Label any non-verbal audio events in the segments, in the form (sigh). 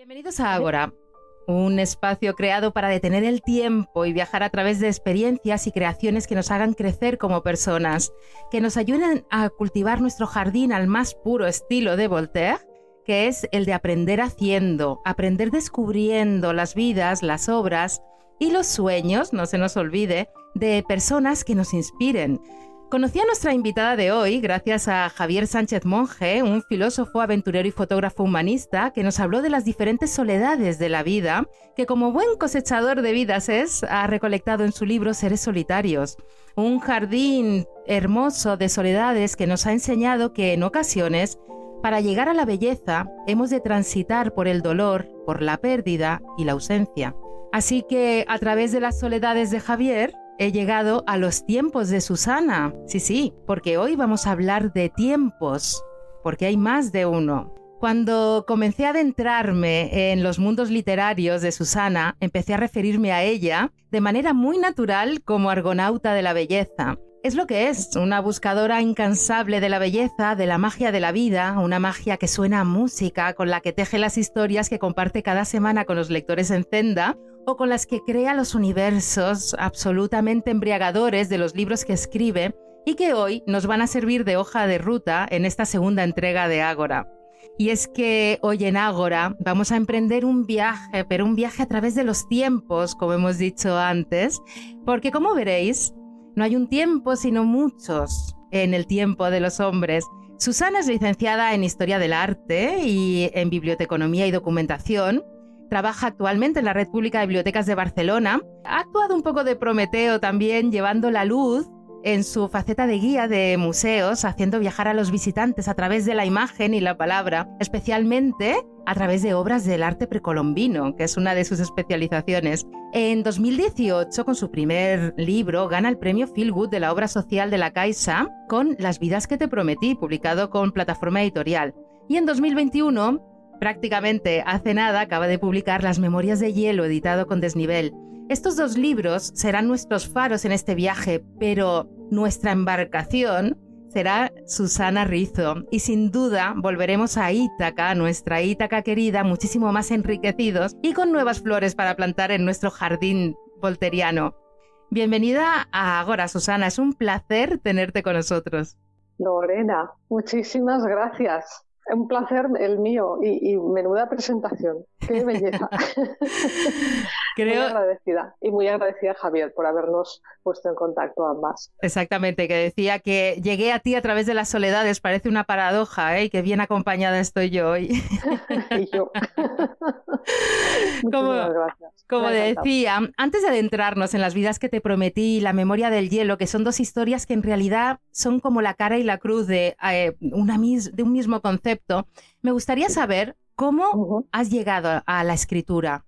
Bienvenidos a Agora, un espacio creado para detener el tiempo y viajar a través de experiencias y creaciones que nos hagan crecer como personas, que nos ayuden a cultivar nuestro jardín al más puro estilo de Voltaire, que es el de aprender haciendo, aprender descubriendo las vidas, las obras y los sueños, no se nos olvide, de personas que nos inspiren, Conocí a nuestra invitada de hoy gracias a Javier Sánchez Monge, un filósofo, aventurero y fotógrafo humanista que nos habló de las diferentes soledades de la vida, que como buen cosechador de vidas es, ha recolectado en su libro Seres Solitarios, un jardín hermoso de soledades que nos ha enseñado que en ocasiones, para llegar a la belleza, hemos de transitar por el dolor, por la pérdida y la ausencia. Así que a través de las soledades de Javier, he llegado a los tiempos de Susana. Sí, sí, porque hoy vamos a hablar de tiempos, porque hay más de uno. Cuando comencé a adentrarme en los mundos literarios de Susana, empecé a referirme a ella de manera muy natural como argonauta de la belleza. Es lo que es, una buscadora incansable de la belleza, de la magia de la vida, una magia que suena a música, con la que teje las historias que comparte cada semana con los lectores en Zenda, o con las que crea los universos absolutamente embriagadores de los libros que escribe y que hoy nos van a servir de hoja de ruta en esta segunda entrega de Ágora. Y es que hoy en Ágora vamos a emprender un viaje, pero un viaje a través de los tiempos, como hemos dicho antes, porque como veréis, no hay un tiempo sino muchos en el tiempo de los hombres. Susana es licenciada en Historia del Arte y en Biblioteconomía y Documentación Trabaja actualmente en la Red Pública de Bibliotecas de Barcelona. Ha actuado un poco de Prometeo también, llevando la luz en su faceta de guía de museos, haciendo viajar a los visitantes a través de la imagen y la palabra, especialmente a través de obras del arte precolombino, que es una de sus especializaciones. En 2018, con su primer libro, gana el premio Feel Good de la obra social de la Caixa con Las vidas que te prometí, publicado con plataforma editorial. Y en 2021 Prácticamente hace nada acaba de publicar Las Memorias de Hielo, editado con Desnivel. Estos dos libros serán nuestros faros en este viaje, pero nuestra embarcación será Susana Rizo. Y sin duda volveremos a Ítaca, nuestra Ítaca querida, muchísimo más enriquecidos y con nuevas flores para plantar en nuestro jardín volteriano. Bienvenida a Agora, Susana. Es un placer tenerte con nosotros. Lorena, muchísimas gracias un placer el mío y, menuda presentación. Qué belleza. (laughs) Creo... Muy agradecida y muy agradecida Javier por habernos puesto en contacto ambas. Exactamente, que decía que llegué a ti a través de las soledades, parece una paradoja, ¿eh? que bien acompañada estoy yo hoy. (laughs) y yo. (laughs) como, gracias. Como decía, antes de adentrarnos en las vidas que te prometí y la memoria del hielo, que son dos historias que en realidad son como la cara y la cruz de, eh, una de un mismo concepto, me gustaría saber cómo has llegado a la escritura.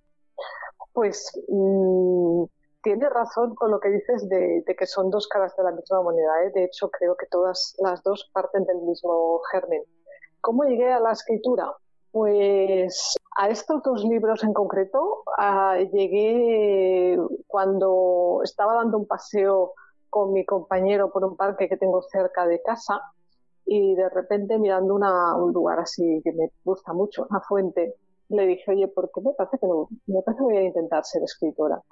Pues mm, tienes razón con lo que dices de, que son dos caras de la misma moneda. ¿eh? De hecho, creo que todas las dos parten del mismo germen. ¿Cómo llegué a la escritura? Pues a estos dos libros en concreto llegué cuando estaba dando un paseo con mi compañero por un parque que tengo cerca de casa y de repente mirando un lugar así que me gusta mucho, una fuente, le dije, oye, ¿por qué me parece que no? Me parece que voy a intentar ser escritora. (laughs)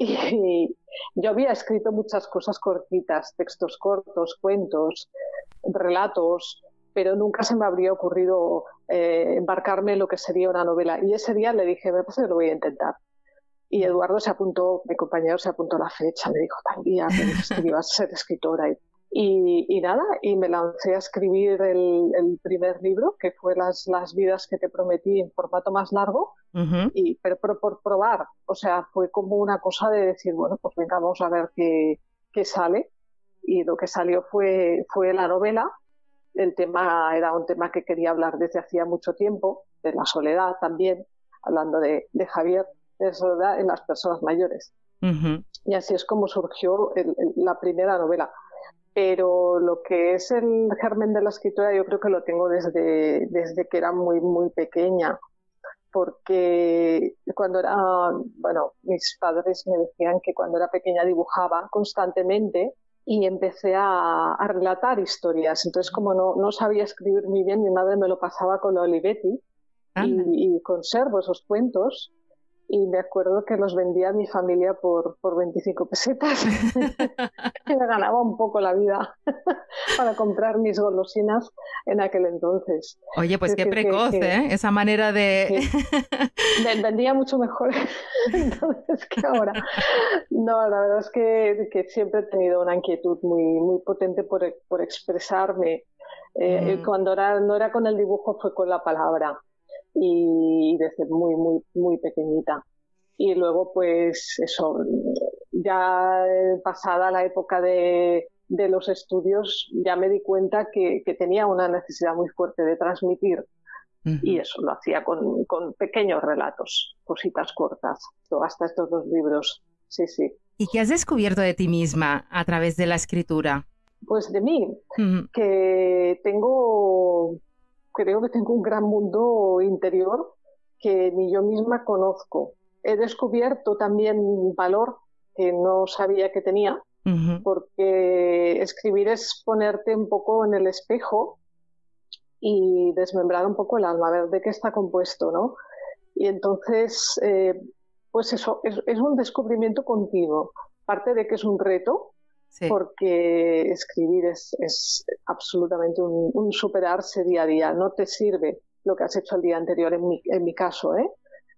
Y yo había escrito muchas cosas cortitas, textos cortos, cuentos, relatos, pero nunca se me habría ocurrido eh, embarcarme en lo que sería una novela. Y ese día le dije, me parece que lo voy a intentar. Y Eduardo se apuntó, mi compañero se apuntó a la fecha, me dijo, tal día que ibas a ser escritora. Y, nada, y me lancé a escribir el, primer libro, que fue las, las vidas que te prometí en formato más largo, y, pero, por probar, o sea, fue como una cosa de decir, bueno, pues venga, vamos a ver qué, qué sale. Y lo que salió fue, fue la novela. El tema era un tema que quería hablar desde hacía mucho tiempo, de la soledad también, hablando de, de Javier, de soledad en las personas mayores. Y así es como surgió la primera novela pero lo que es el germen de la escritura yo creo que lo tengo desde, desde que era muy, muy pequeña, porque cuando era, bueno, mis padres me decían que cuando era pequeña dibujaba constantemente y empecé a, relatar historias. Entonces, como no, no, sabía escribir muy bien, mi madre me lo pasaba con la Olivetti y, conservo esos cuentos y me acuerdo que los vendía a mi familia por, por 25 pesetas. (laughs) y me ganaba un poco la vida (laughs) para comprar mis golosinas en aquel entonces. Oye, pues qué precoz, ¿eh? Esa manera de... (laughs) vendía mucho mejor entonces que ahora. No, la verdad es que, que, siempre he tenido una inquietud muy, muy potente por, por expresarme. Eh, mm. Cuando era, no era con el dibujo, fue con la palabra y desde muy, muy, muy pequeñita. Y luego, pues eso, ya pasada la época de, de los estudios, ya me di cuenta que, que, tenía una necesidad muy fuerte de transmitir. Y eso lo hacía con, con, pequeños relatos, cositas cortas, hasta estos dos libros. Sí, sí. ¿Y qué has descubierto de ti misma a través de la escritura? Pues de mí, que tengo creo que tengo un gran mundo interior que ni yo misma conozco. He descubierto también valor que no sabía que tenía, porque escribir es ponerte un poco en el espejo y desmembrar un poco el alma, ver de qué está compuesto, ¿no? Y entonces, eh, pues eso, es, un descubrimiento continuo. Parte de que es un reto, porque escribir es, es absolutamente un, superarse día a día. No te sirve lo que has hecho el día anterior, en mi, en mi caso, ¿eh?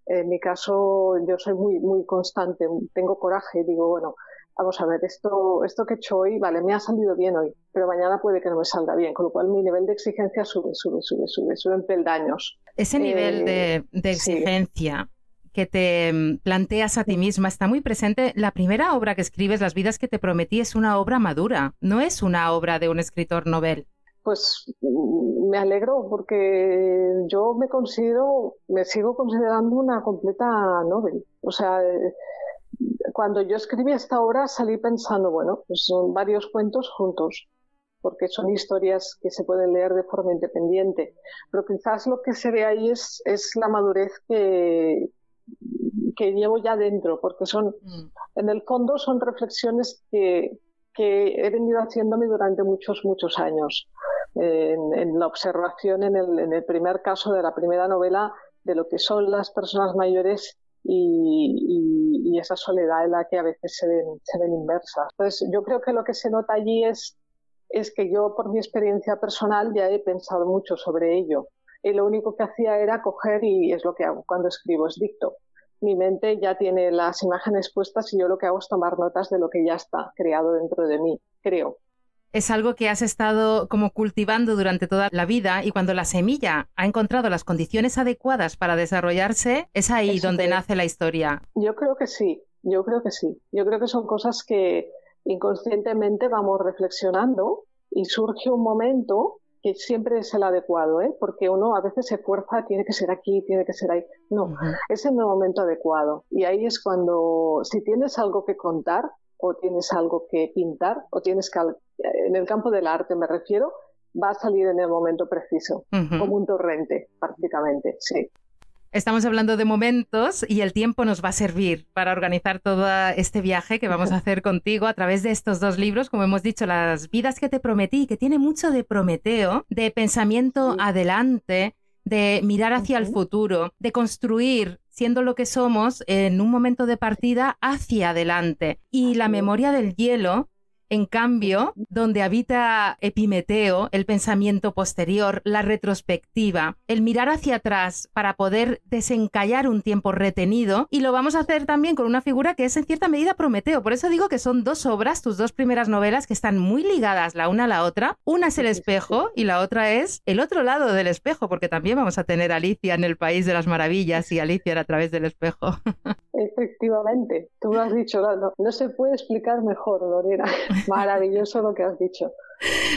En mi caso, yo soy muy, muy constante, tengo coraje, digo, bueno, vamos a ver, esto, esto que he hecho hoy, vale, me ha salido bien hoy, pero mañana puede que no me salga bien, con lo cual mi nivel de exigencia sube, sube, sube, sube, sube en peldaños. Ese nivel de, de, exigencia que te mm, planteas a ti misma está muy presente. La primera obra que escribes, Las vidas que te prometí, es una obra madura, no es una obra de un escritor novel. Pues mm, me alegro porque yo me considero, me sigo considerando una completa novel. O sea, cuando yo escribí esta obra salí pensando, bueno, pues son varios cuentos juntos, porque son historias que se pueden leer de forma independiente. Pero quizás lo que se ve ahí es, es la madurez que, que llevo ya dentro, porque son, mm. en el fondo son reflexiones que, que he venido haciéndome durante muchos, muchos años. En, la observación, en el, en el, primer caso de la primera novela, de lo que son las personas mayores y, y, esa soledad en la que a veces se ven, se ven inversas. Entonces, yo creo que lo que se nota allí es, es que yo, por mi experiencia personal, ya he pensado mucho sobre ello. Y lo único que hacía era coger, y es lo que hago cuando escribo, es dicto mi mente ya tiene las imágenes puestas y yo lo que hago es tomar notas de lo que ya está creado dentro de mí, creo. Es algo que has estado como cultivando durante toda la vida y cuando la semilla ha encontrado las condiciones adecuadas para desarrollarse, es ahí donde nace la historia. Yo creo que sí, yo creo que sí. Yo creo que son cosas que inconscientemente vamos reflexionando y surge un momento que siempre es el adecuado, ¿eh? porque uno a veces se fuerza, tiene que ser aquí, tiene que ser ahí. No, es el momento adecuado. Y ahí es cuando, si tienes algo que contar, o tienes algo que pintar, o tienes que, en el campo del arte me refiero, va a salir en el momento preciso, como un torrente, prácticamente, sí. Estamos hablando de momentos y el tiempo nos va a servir para organizar todo este viaje que vamos a hacer contigo a través de estos dos libros, como hemos dicho, Las vidas que te prometí, que tiene mucho de Prometeo, de pensamiento adelante, de mirar hacia el futuro, de construir siendo lo que somos en un momento de partida hacia adelante. Y la memoria del hielo en cambio, donde habita Epimeteo, el pensamiento posterior, la retrospectiva, el mirar hacia atrás para poder desencallar un tiempo retenido, y lo vamos a hacer también con una figura que es en cierta medida Prometeo. Por eso digo que son dos obras, tus dos primeras novelas, que están muy ligadas la una a la otra. Una es el espejo y la otra es el otro lado del espejo, porque también vamos a tener Alicia en el País de las Maravillas y Alicia a través del espejo. (laughs) Efectivamente, tú lo has dicho, no, no se puede explicar mejor, Lorena. Maravilloso lo que has dicho.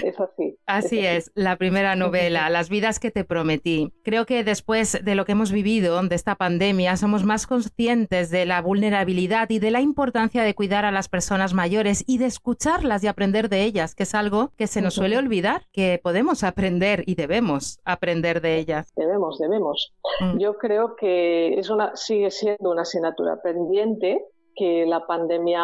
Es así. Así es, la primera novela, Las vidas que te prometí. Creo que después de lo que hemos vivido, de esta pandemia, somos más conscientes de la vulnerabilidad y de la importancia de cuidar a las personas mayores y de escucharlas y aprender de ellas, que es algo que se nos suele olvidar, que podemos aprender y debemos aprender de ellas. Debemos, debemos. Mm. Yo creo que es una, sigue siendo una asignatura pendiente que la pandemia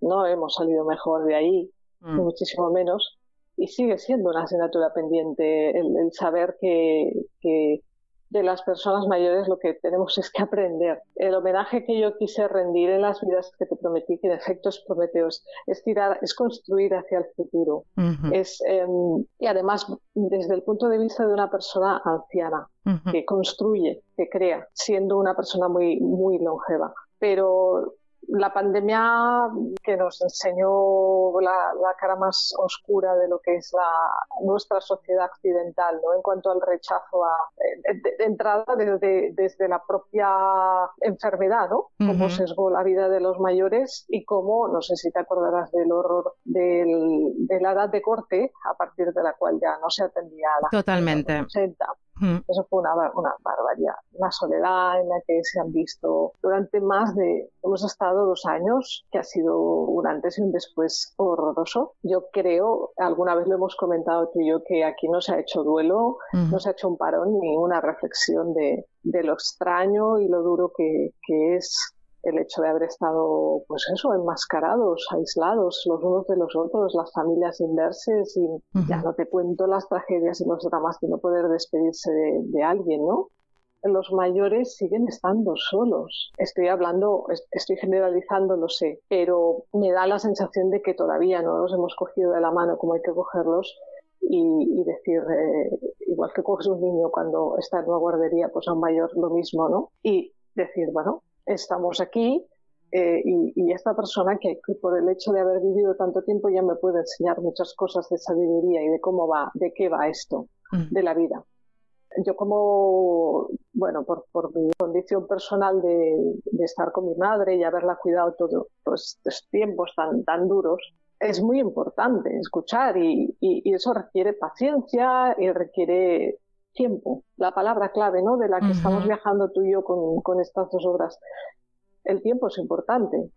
no hemos salido mejor de ahí, mm. muchísimo menos, y sigue siendo una asignatura pendiente el, saber que, de las personas mayores lo que tenemos es que aprender. El homenaje que yo quise rendir en las vidas que te prometí, que en efecto es prometeos, es tirar, es construir hacia el futuro. es, em, y además, desde el punto de vista de una persona anciana, que construye, que crea, siendo una persona muy, muy longeva. Pero la pandemia que nos enseñó la, cara más oscura de lo que es la, nuestra sociedad occidental, ¿no? En cuanto al rechazo a, de, entrada desde, desde, la propia enfermedad, ¿no? Cómo sesgó la vida de los mayores y cómo, no sé si te acordarás del horror del, de la edad de corte, a partir de la cual ya no se atendía a la Totalmente. 80. Eso fue una, una barbaridad. La soledad en la que se han visto durante más de, hemos estado dos años, que ha sido un antes y un después horroroso. Yo creo, alguna vez lo hemos comentado tú y yo, que aquí no se ha hecho duelo, no se ha hecho un parón ni una reflexión de, de lo extraño y lo duro que, que es el hecho de haber estado, pues eso, enmascarados, aislados los unos de los otros, las familias inverses y ya no te cuento las tragedias y los dramas de no poder despedirse de, alguien, ¿no? Los mayores siguen estando solos. Estoy hablando, estoy generalizando, lo sé, pero me da la sensación de que todavía no los hemos cogido de la mano como hay que cogerlos y, decir, eh, igual que coges un niño cuando está en una guardería, pues a un mayor lo mismo, ¿no? Y decir, bueno, estamos aquí eh, y, esta persona que, por el hecho de haber vivido tanto tiempo ya me puede enseñar muchas cosas de sabiduría y de cómo va, de qué va esto, mm. de la vida. Yo como, bueno, por, mi condición personal de, estar con mi madre y haberla cuidado todos pues, estos tiempos tan, tan duros, es muy importante escuchar y, eso requiere paciencia y requiere tiempo, la palabra clave, ¿no? De la que estamos viajando tú y yo con, estas dos obras. El tiempo es importante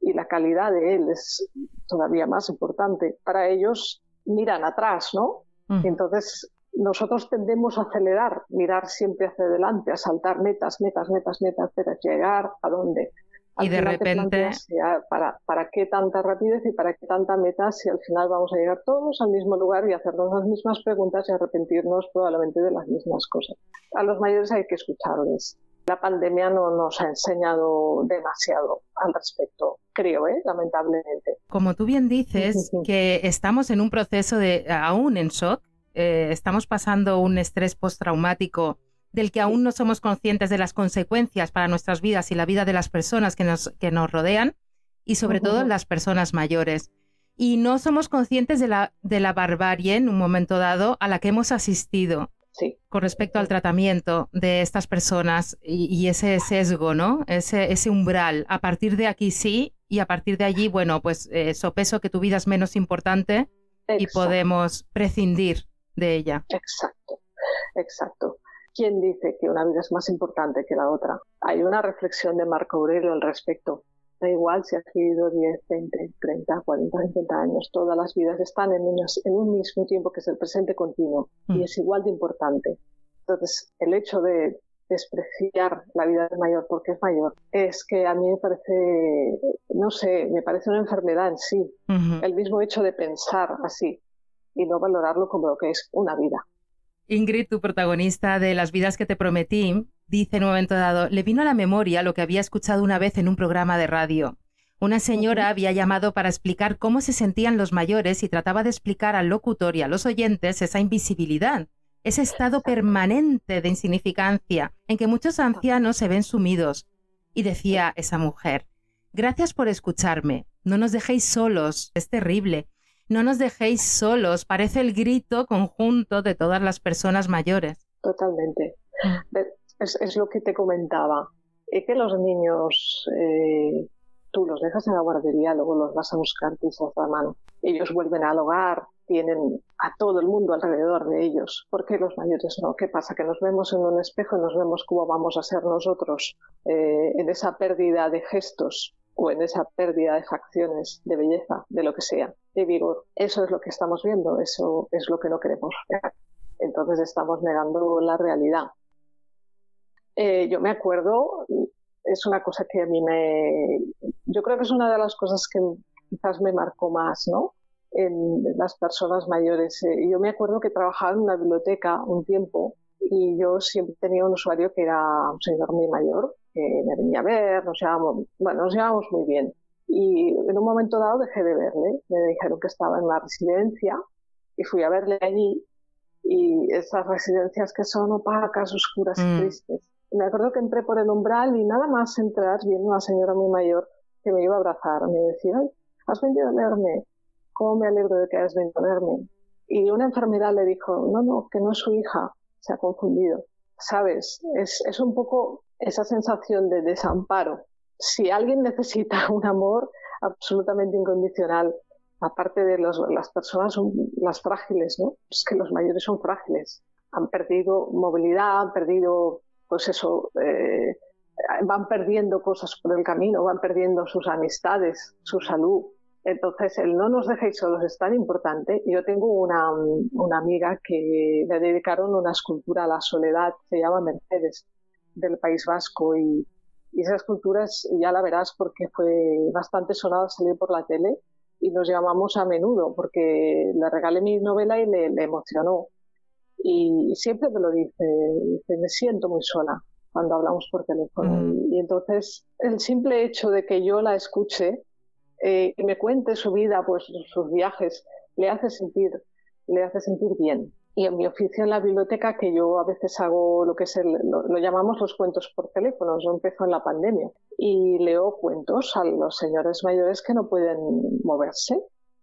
y la calidad de él es todavía más importante. Para ellos miran atrás, ¿no? entonces nosotros tendemos a acelerar, mirar siempre hacia adelante, a saltar metas, metas, metas, metas, pero llegar a dónde y de repente... Para, ¿Para qué tanta rapidez y para qué tanta meta si al final vamos a llegar todos al mismo lugar y hacernos las mismas preguntas y arrepentirnos probablemente de las mismas cosas? A los mayores hay que escucharles. La pandemia no nos ha enseñado demasiado al respecto, creo, ¿eh? lamentablemente. Como tú bien dices, (laughs) que estamos en un proceso de, aún en shock, eh, estamos pasando un estrés postraumático del que aún no somos conscientes de las consecuencias para nuestras vidas y la vida de las personas que nos, que nos rodean y sobre todo las personas mayores. Y no somos conscientes de la, de la barbarie en un momento dado a la que hemos asistido con respecto al tratamiento de estas personas y, ese sesgo, ¿no? Ese, ese, umbral. A partir de aquí sí y a partir de allí, bueno, pues eh, sopeso que tu vida es menos importante y podemos prescindir de ella. Exacto, exacto. ¿Quién dice que una vida es más importante que la otra? Hay una reflexión de Marco Aurelio al respecto. Da igual si has vivido 10, 20, 30, 40, 50 años, todas las vidas están en, en un mismo tiempo que es el presente continuo y mm. es igual de importante. Entonces, el hecho de despreciar la vida del mayor porque es mayor es que a mí me parece, no sé, me parece una enfermedad en sí. El mismo hecho de pensar así y no valorarlo como lo que es una vida. Ingrid, tu protagonista de Las vidas que te prometí, dice en un momento dado, le vino a la memoria lo que había escuchado una vez en un programa de radio. Una señora había llamado para explicar cómo se sentían los mayores y trataba de explicar al locutor y a los oyentes esa invisibilidad, ese estado permanente de insignificancia en que muchos ancianos se ven sumidos. Y decía esa mujer, gracias por escucharme, no nos dejéis solos, es terrible, no nos dejéis solos, parece el grito conjunto de todas las personas mayores. Totalmente. Mm. Es, lo que te comentaba. Es que los niños, eh, tú los dejas en la guardería, luego los vas a buscar quizás la mano. Ellos vuelven al hogar, tienen a todo el mundo alrededor de ellos. ¿Por qué los mayores no? ¿Qué pasa? Que nos vemos en un espejo y nos vemos cómo vamos a ser nosotros eh, en esa pérdida de gestos o en esa pérdida de facciones, de belleza, de lo que sea, de vigor. Eso es lo que estamos viendo, eso es lo que no queremos. Entonces estamos negando la realidad. Eh, yo me acuerdo, es una cosa que a mí me... Yo creo que es una de las cosas que quizás me marcó más, ¿no? En las personas mayores. Eh, yo me acuerdo que trabajaba en una biblioteca un tiempo y yo siempre tenía un usuario que era un señor muy mayor, que me venía a ver, nos llevábamos, bueno, nos llevábamos muy bien. Y en un momento dado dejé de verle, me dijeron que estaba en una residencia y fui a verle allí y esas residencias que son opacas, oscuras y mm. tristes. me acuerdo que entré por el umbral y nada más entrar viendo a una señora muy mayor que me iba a abrazar. Me decía, has venido a verme, ¿cómo me alegro de que hayas venido a verme? Y una enfermera le dijo, no, no, que no es su hija, se ha confundido. ¿Sabes? Es, es un poco esa sensación de desamparo. Si alguien (laughs) necesita un amor absolutamente incondicional, aparte de los, las personas son las frágiles, ¿no? Es que los mayores son frágiles. Han perdido movilidad, han perdido, pues eso, eh, van perdiendo cosas por el camino, van perdiendo sus amistades, su salud. Entonces, el no nos dejéis solos es tan importante. Yo tengo una, una amiga que le dedicaron una escultura a la soledad, se llama Mercedes, del País Vasco, y, y esa escultura ya la verás porque fue bastante sonada, salió por la tele y nos llamamos a menudo porque le regalé mi novela y le, emocionó. Y, siempre me lo dice, dice, me siento muy sola cuando hablamos por teléfono. Mm. Y, entonces el simple hecho de que yo la escuche eh, y me cuente su vida, pues sus viajes, le hace sentir, le hace sentir bien. Y en mi oficio en la biblioteca, que yo a veces hago lo que es el, lo, llamamos los cuentos por teléfono, yo empezó en la pandemia y leo cuentos a los señores mayores que no pueden moverse.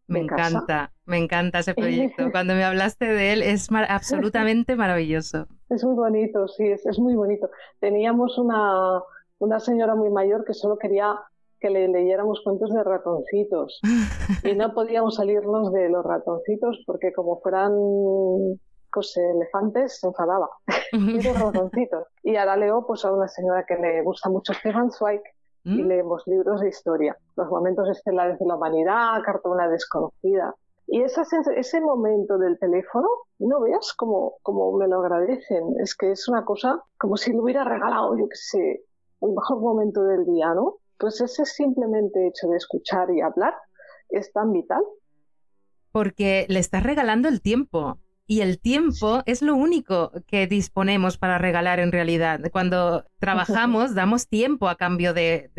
Me encanta, me encanta ese (laughs) proyecto. Cuando me hablaste de él es absolutamente maravilloso. Es muy bonito, sí, es, es muy bonito. Teníamos una, una señora muy mayor que solo quería que le leyéramos cuentos de ratoncitos y no podíamos salirnos de los ratoncitos porque como fueran pues, elefantes se enfadaba y los ratoncitos y ahora leo pues a una señora que le gusta mucho Stefan Zweig y mm. leemos libros de historia los momentos estelares de la humanidad carta una desconocida y esa, ese momento del teléfono, no veas cómo, cómo me lo agradecen. Es que es una cosa como si le hubiera regalado, yo qué sé, el mejor momento del día, ¿no? Pues ese simplemente hecho de escuchar y hablar es tan vital. Porque le estás regalando el tiempo. Y el tiempo es lo único que disponemos para regalar en realidad. Cuando (laughs) trabajamos, damos tiempo a cambio de,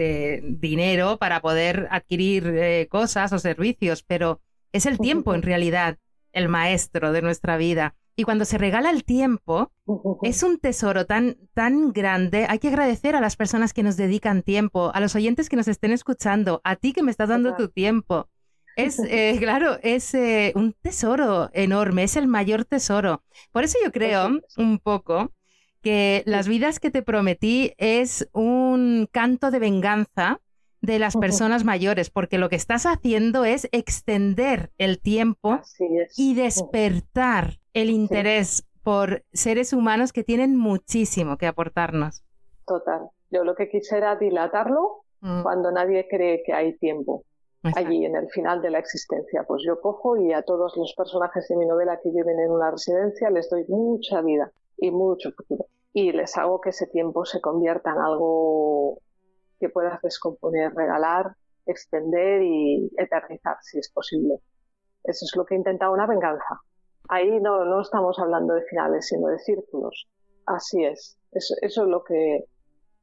dinero para poder adquirir eh, cosas o servicios, pero es el tiempo en realidad el maestro de nuestra vida. Y cuando se regala el tiempo, es un tesoro tan, tan grande. Hay que agradecer a las personas que nos dedican tiempo, a los oyentes que nos estén escuchando, a ti que me estás dando tu tiempo. Es, eh, (laughs) claro, es eh, un tesoro enorme, es el mayor tesoro. Por eso yo creo un poco que las vidas que te prometí es un canto de venganza de las personas mayores, porque lo que estás haciendo es extender el tiempo y despertar el interés por seres humanos que tienen muchísimo que aportarnos. Total. Yo lo que quisiera dilatarlo mm. cuando nadie cree que hay tiempo. Allí, en el final de la existencia. Pues yo cojo y a todos los personajes de mi novela que viven en una residencia les doy mucha vida y mucho futuro. Y les hago que ese tiempo se convierta en algo que puedas descomponer, regalar, extender y eternizar, si es posible. Eso es lo que he intentado una venganza. Ahí no, no estamos hablando de finales, sino de círculos. Así es. Eso, es lo que,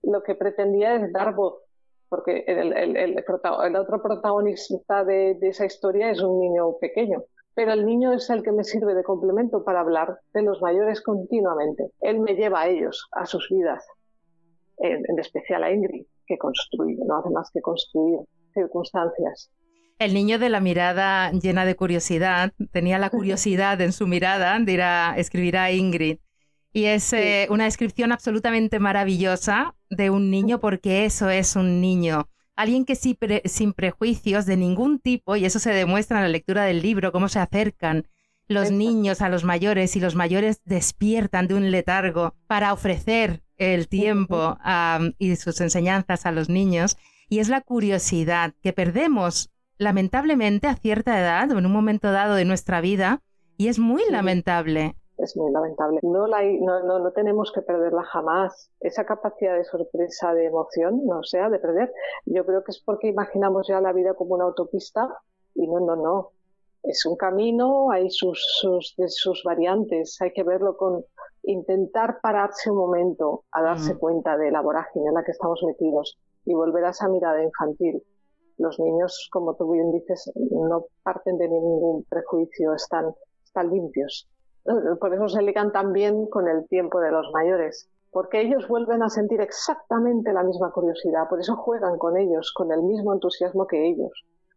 lo que pretendía es dar voz, porque el, el, el, otro protagonista de, esa historia es un niño pequeño, pero el niño es el que me sirve de complemento para hablar de los mayores continuamente. Él me lleva a ellos, a sus vidas, en especial a Ingrid que construye, no hace más que construir circunstancias. El niño de la mirada llena de curiosidad, tenía la curiosidad en su mirada, dirá, escribirá Ingrid. Y es eh, una descripción absolutamente maravillosa de un niño porque eso es un niño. Alguien que sin, prejuicios de ningún tipo, y eso se demuestra en la lectura del libro, cómo se acercan los niños a los mayores y los mayores despiertan de un letargo para ofrecer el tiempo y sus enseñanzas a los niños, y es la curiosidad que perdemos lamentablemente a cierta edad o en un momento dado de nuestra vida, y es muy lamentable. Es muy lamentable. No, la, no, no, tenemos que perderla jamás. Esa capacidad de sorpresa, de emoción, no sea de perder. Yo creo que es porque imaginamos ya la vida como una autopista y no, no, no. Es un camino, hay sus, sus, sus variantes, hay que verlo con, intentar pararse un momento a darse cuenta de la vorágine en la que estamos metidos y volver a esa mirada infantil. Los niños, como tú bien dices, no parten de ningún prejuicio, están, están limpios. Por eso se ligan también con el tiempo de los mayores, porque ellos vuelven a sentir exactamente la misma curiosidad, por eso juegan con ellos, con el mismo entusiasmo que ellos,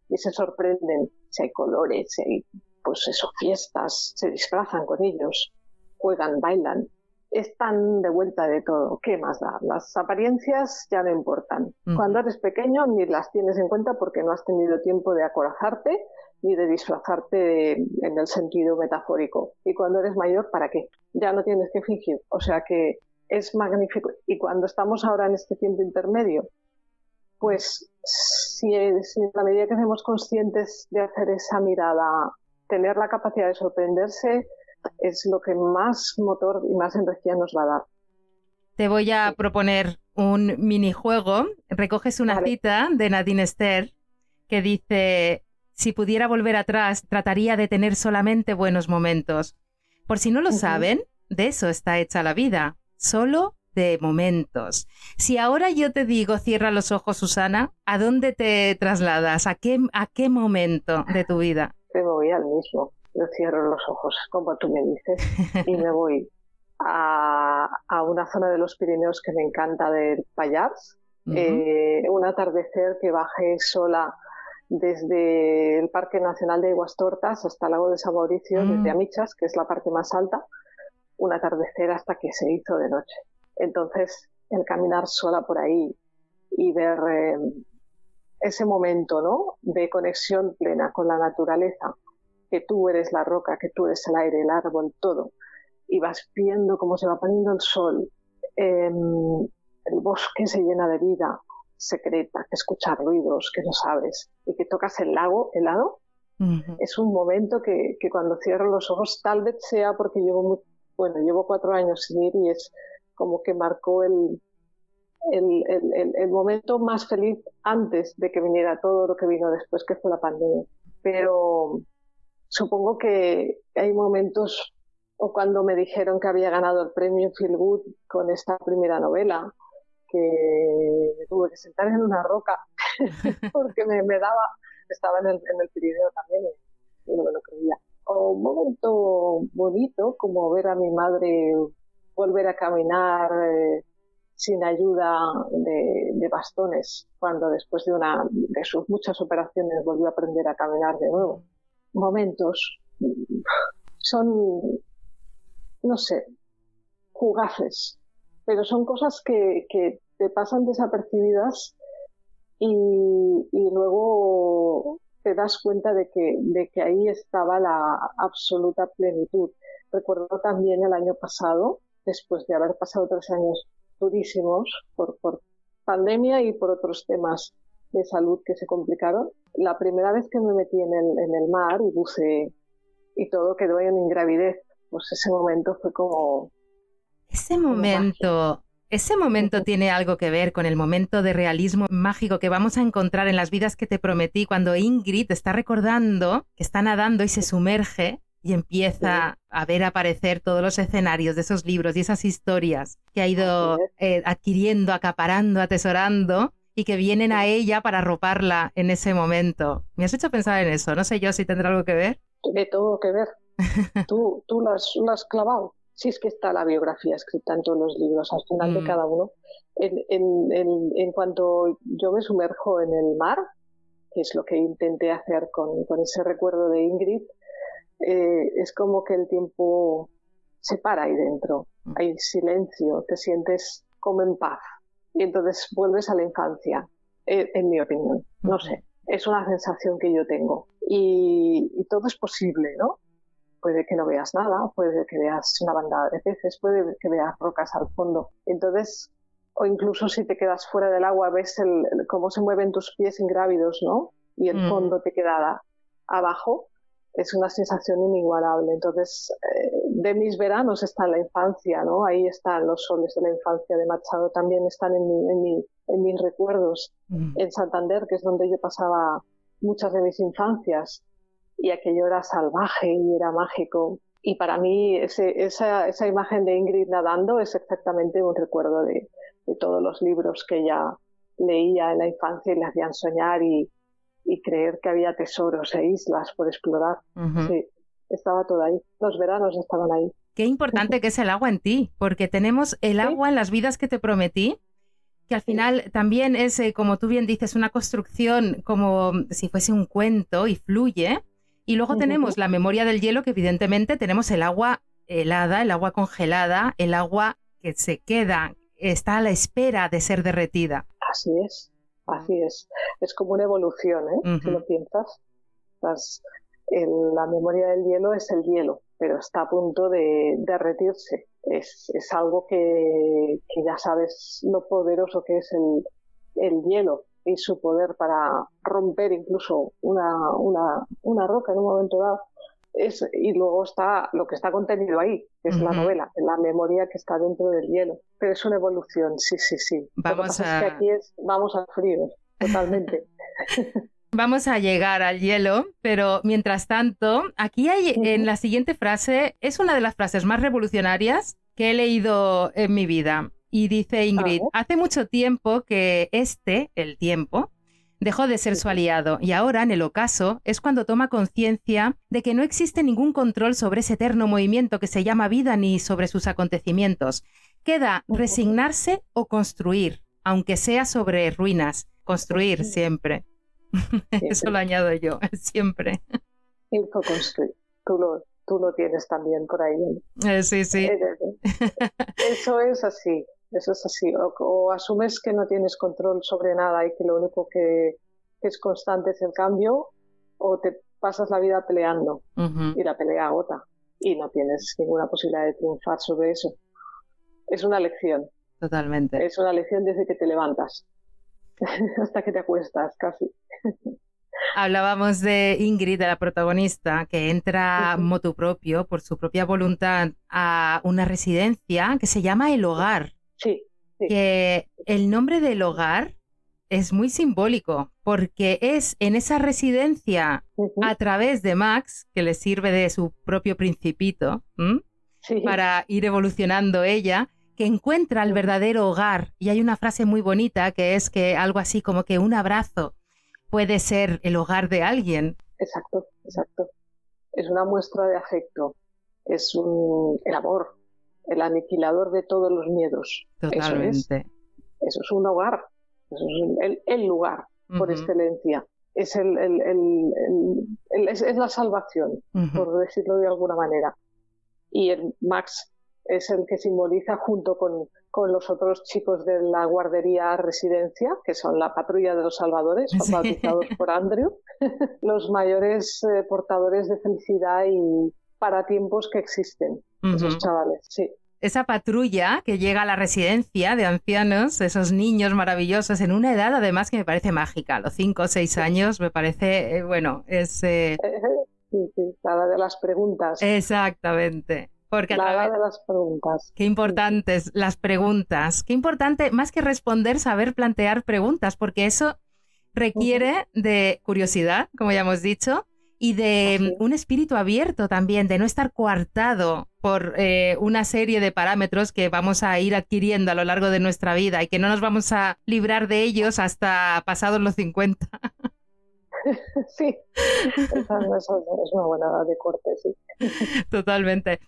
y se sorprenden si hay colores, si hay, pues eso, fiestas, se disfrazan con ellos, juegan, bailan, están de vuelta de todo. ¿Qué más da? Las apariencias ya no importan. Cuando eres pequeño ni las tienes en cuenta porque no has tenido tiempo de acorazarte ni de disfrazarte en el sentido metafórico. Y cuando eres mayor, ¿para qué? Ya no tienes que fingir. O sea que es magnífico. Y cuando estamos ahora en este tiempo intermedio, pues si, si en la medida que seamos conscientes de hacer esa mirada, tener la capacidad de sorprenderse, es lo que más motor y más energía nos va a dar. Te voy a proponer un minijuego. Recoges una cita de Nadine Esther que dice, si pudiera volver atrás, trataría de tener solamente buenos momentos. Por si no lo saben, de eso está hecha la vida, solo de momentos. Si ahora yo te digo, cierra los ojos, Susana, ¿a dónde te trasladas? ¿A qué, a qué momento de tu vida? Te voy al mismo yo cierro los ojos, como tú me dices, y me voy a, una zona de los Pirineos que me encanta del Pallars, eh, un atardecer que bajé sola desde el Parque Nacional de Iguas Tortas hasta el lago de San Mauricio, mm. desde Amichas, que es la parte más alta, un atardecer hasta que se hizo de noche. Entonces, el caminar sola por ahí y ver eh, ese momento ¿no? de conexión plena con la naturaleza, que tú eres la roca, que tú eres el aire, el árbol, todo, y vas viendo cómo se va poniendo el sol, em, el bosque se llena de vida secreta, que escuchas ruidos, que no sabes, y que tocas el lago helado, es un momento que, cuando cierro los ojos, tal vez sea porque llevo, bueno, llevo cuatro años sin ir y es como que marcó el, el, el, el, momento más feliz antes de que viniera todo lo que vino después, que fue la pandemia. Pero, supongo que hay momentos, o cuando me dijeron que había ganado el premio Feel Good con esta primera novela, que me tuve que sentar en una roca (laughs) porque me, daba, estaba en el, en el Pirineo también y, no me lo creía. O un momento bonito como ver a mi madre volver a caminar eh, sin ayuda de, de, bastones cuando después de una de sus muchas operaciones volvió a aprender a caminar de nuevo momentos son, no sé, jugaces, pero son cosas que, que te pasan desapercibidas y, y, luego te das cuenta de que, de que ahí estaba la absoluta plenitud. Recuerdo también el año pasado, después de haber pasado tres años durísimos por, por pandemia y por otros temas de salud que se complicaron. La primera vez que me metí en el, en el mar y buceé y todo quedó en ingravidez, pues ese momento fue como... Ese momento, ese momento tiene algo que ver con el momento de realismo mágico que vamos a encontrar en las vidas que te prometí cuando Ingrid está recordando que está nadando y se sumerge y empieza a ver aparecer todos los escenarios de esos libros y esas historias que ha ido eh, adquiriendo, acaparando, atesorando y que vienen a ella para arroparla en ese momento. Me has hecho pensar en eso, no sé yo si tendrá algo que ver. Tiene todo que ver. (laughs) tú tú lo, has, clavado. Si es que está la biografía escrita en todos los libros, al final de mm. cada uno. En, en, en, cuanto yo me sumerjo en el mar, que es lo que intenté hacer con, con ese recuerdo de Ingrid, eh, es como que el tiempo se para ahí dentro. Mm. Hay silencio, te sientes como en paz y entonces vuelves a la infancia, eh, en, mi opinión. No sé, es una sensación que yo tengo. Y, todo es posible, ¿no? Puede que no veas nada, puede que veas una bandada de peces, puede que veas rocas al fondo. Entonces, o incluso si te quedas fuera del agua, ves el, cómo se mueven tus pies ingrávidos, ¿no? Y el mm. fondo te queda abajo es una sensación inigualable. Entonces, eh, de mis veranos está la infancia, ¿no? Ahí están los soles de la infancia de Machado, también están en, mi, en, mis recuerdos. En Santander, que es donde yo pasaba muchas de mis infancias, y aquello era salvaje y era mágico. y para mí esa, esa, imagen de Ingrid nadando es exactamente un recuerdo de, todos los libros que ella leía en la infancia y le hacían soñar y, creer que había tesoros e islas por explorar. Sí, estaba todo ahí. Los veranos estaban ahí. Qué importante que es el agua en ti, porque tenemos el agua en las vidas que te prometí, que al final también es, eh, como tú bien dices, una construcción como si fuese un cuento y fluye. Y luego tenemos la memoria del hielo, que evidentemente tenemos el agua helada, el agua congelada, el agua que se queda, está a la espera de ser derretida. Así es, así es. Es como una evolución, ¿eh? Si lo piensas. La memoria del hielo es el hielo, pero está a punto de derretirse. Es, es algo que, que, ya sabes lo poderoso que es el, el hielo y su poder para romper incluso una, una, una roca en un momento dado. Es, y luego está lo que está contenido ahí, que es la novela, la memoria que está dentro del hielo. Pero es una evolución, sí, sí, sí. Vamos a... que aquí es, vamos al frío, totalmente. (laughs) Vamos a llegar al hielo, pero mientras tanto, aquí hay en la siguiente frase, es una de las frases más revolucionarias que he leído en mi vida. Y dice Ingrid, hace mucho tiempo que este, el tiempo, dejó de ser su aliado y ahora, en el ocaso, es cuando toma conciencia de que no existe ningún control sobre ese eterno movimiento que se llama vida ni sobre sus acontecimientos. Queda resignarse o construir, aunque sea sobre ruinas. Construir siempre. (laughs) Eso lo añado yo, (laughs) siempre. Y construir Tú lo, tienes también por ahí. Eh, sí, sí. (laughs) Eso es así. Eso es así. O, asumes que no tienes control sobre nada y que lo único que, es constante es el cambio, o te pasas la vida peleando y la pelea agota y no tienes ninguna posibilidad de triunfar sobre eso. Es una lección. Totalmente. Es una lección desde que te levantas (laughs) hasta que te acuestas, casi. Hablábamos de Ingrid, de la protagonista, que entra motu propio, por su propia voluntad, a una residencia que se llama El Hogar. Sí. Que el nombre del hogar es muy simbólico porque es en esa residencia a través de Max, que le sirve de su propio principito, para ir evolucionando ella, que encuentra el verdadero hogar. Y hay una frase muy bonita que es que algo así como que un abrazo puede ser el hogar de alguien. Exacto, exacto. Es una muestra de afecto, es un, el amor, el aniquilador de todos los miedos. Totalmente. Eso es, un hogar, eso es el, lugar por excelencia. Es, el, es, la salvación, por decirlo de alguna manera. Y el Max es el que simboliza junto con, con, los otros chicos de la guardería residencia, que son la patrulla de los salvadores, (laughs) bautizados por Andrew, (laughs) los mayores eh, portadores de felicidad y para tiempos que existen, esos chavales, sí. Esa patrulla que llega a la residencia de ancianos, esos niños maravillosos, en una edad además que me parece mágica, los cinco o seis años, me parece, eh, bueno, es... Eh, (laughs) sí, sí, la de las preguntas. Exactamente. Porque la de las preguntas. Qué importantes las preguntas. Qué importante, más que responder, saber plantear preguntas, porque eso requiere de curiosidad, como ya hemos dicho, y de un espíritu abierto también, de no estar coartado por eh, una serie de parámetros que vamos a ir adquiriendo a lo largo de nuestra vida y que no nos vamos a librar de ellos hasta pasados los 50. (laughs) Sí, esa, es una buena de corte, sí. Totalmente.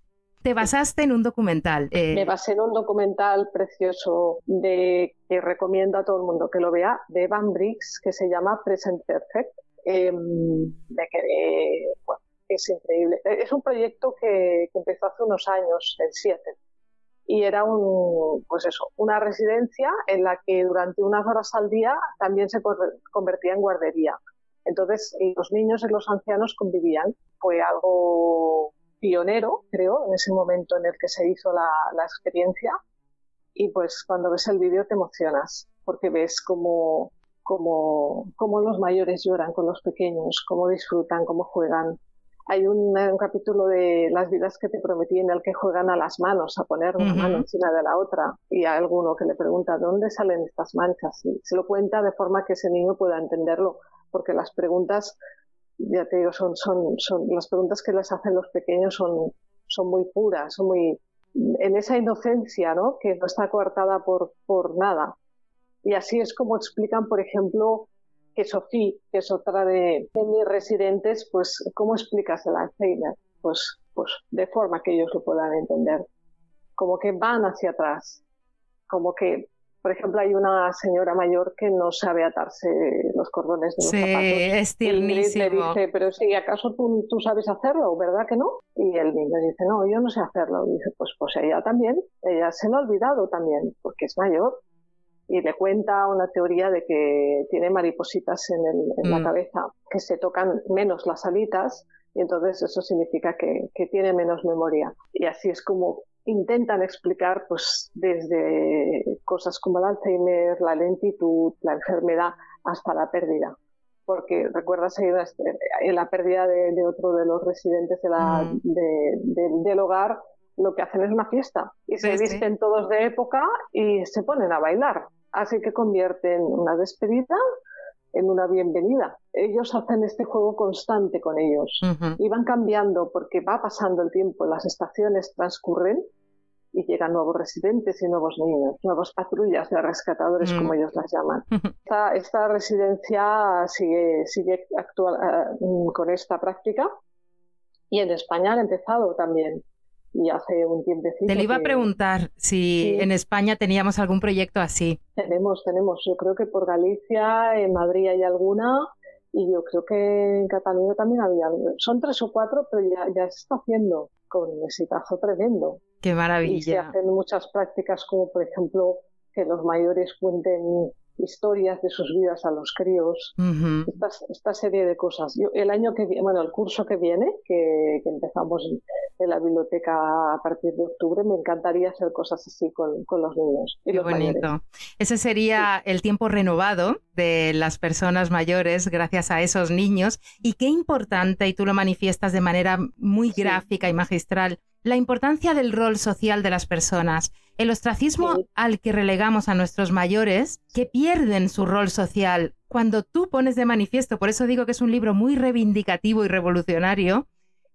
Te basaste en un documental. Eh, Me basé en un documental precioso de que recomiendo a todo el mundo que lo vea, de Evan Briggs, que se llama Present Perfect eh, es increíble. E, es un proyecto que, empezó hace unos años en Seattle y era un, pues eso, una residencia en la que durante unas horas al día también se convertía en guardería. Entonces los niños y los ancianos convivían. Fue algo pionero, creo, en ese momento en el que se hizo la, la experiencia. Y pues cuando ves el vídeo te emocionas, porque ves como cómo, los mayores lloran con los pequeños, cómo disfrutan, cómo juegan. Hay un, capítulo de Las vidas que te prometí en el que juegan a las manos, a poner una mano encima de la otra, y hay alguno que le pregunta dónde salen estas manchas. Y se lo cuenta de forma que ese niño pueda entenderlo, porque las preguntas, ya te digo, son, son, son las preguntas que les hacen los pequeños son, son muy puras, son muy en esa inocencia, ¿no? Que no está coartada por, por nada. Y así es como explican, por ejemplo, que Sofía, que es otra de, mis residentes, pues, ¿cómo explicas el Alzheimer? Pues, pues de forma que ellos lo puedan entender. Como que van hacia atrás. Como que, por ejemplo, hay una señora mayor que no sabe atarse los cordones de los sí, es tiernísimo. Y le dice, pero si acaso tú, tú, sabes hacerlo, ¿verdad que no? Y el niño dice, no, yo no sé hacerlo. Y dice, pues, pues ella también, ella se lo ha olvidado también, porque es mayor y le cuenta una teoría de que tiene maripositas en, el, en la mm. cabeza, que se tocan menos las alitas y entonces eso significa que, que, tiene menos memoria. Y así es como intentan explicar pues desde cosas como el Alzheimer, la lentitud, la enfermedad, hasta la pérdida. Porque recuerdas ahí en la pérdida de, otro de los residentes de la, mm. de, del hogar, lo que hacen es una fiesta y se visten todos de época y se ponen a bailar así que convierten una despedida en una bienvenida. Ellos hacen este juego constante con ellos y van cambiando porque va pasando el tiempo, las estaciones transcurren y llegan nuevos residentes y nuevos niños, nuevas patrullas de rescatadores, como mm. ellos las llaman. (laughs) esta, residencia sigue, sigue actual, eh, con esta práctica y en España han empezado también y hace un tiempecito. Te lo iba a preguntar si en España teníamos algún proyecto así. Tenemos, tenemos. Yo creo que por Galicia, en Madrid hay alguna y yo creo que en Cataluña también había. Son tres o cuatro, pero ya, ya se está haciendo con un exitazo tremendo. Qué maravilla. Y se hacen muchas prácticas como, por ejemplo, que los mayores cuenten historias de sus vidas a los críos, esta, serie de cosas. Yo, el año que bueno, el curso que viene, que, empezamos en la biblioteca a partir de octubre, me encantaría hacer cosas así con, los niños. Qué bonito. Ese sería el tiempo renovado de las personas mayores gracias a esos niños y qué importante, y tú lo manifiestas de manera muy gráfica y magistral, la importancia del rol social de las personas. El ostracismo al que relegamos a nuestros mayores, que pierden su rol social, cuando tú pones de manifiesto, por eso digo que es un libro muy reivindicativo y revolucionario,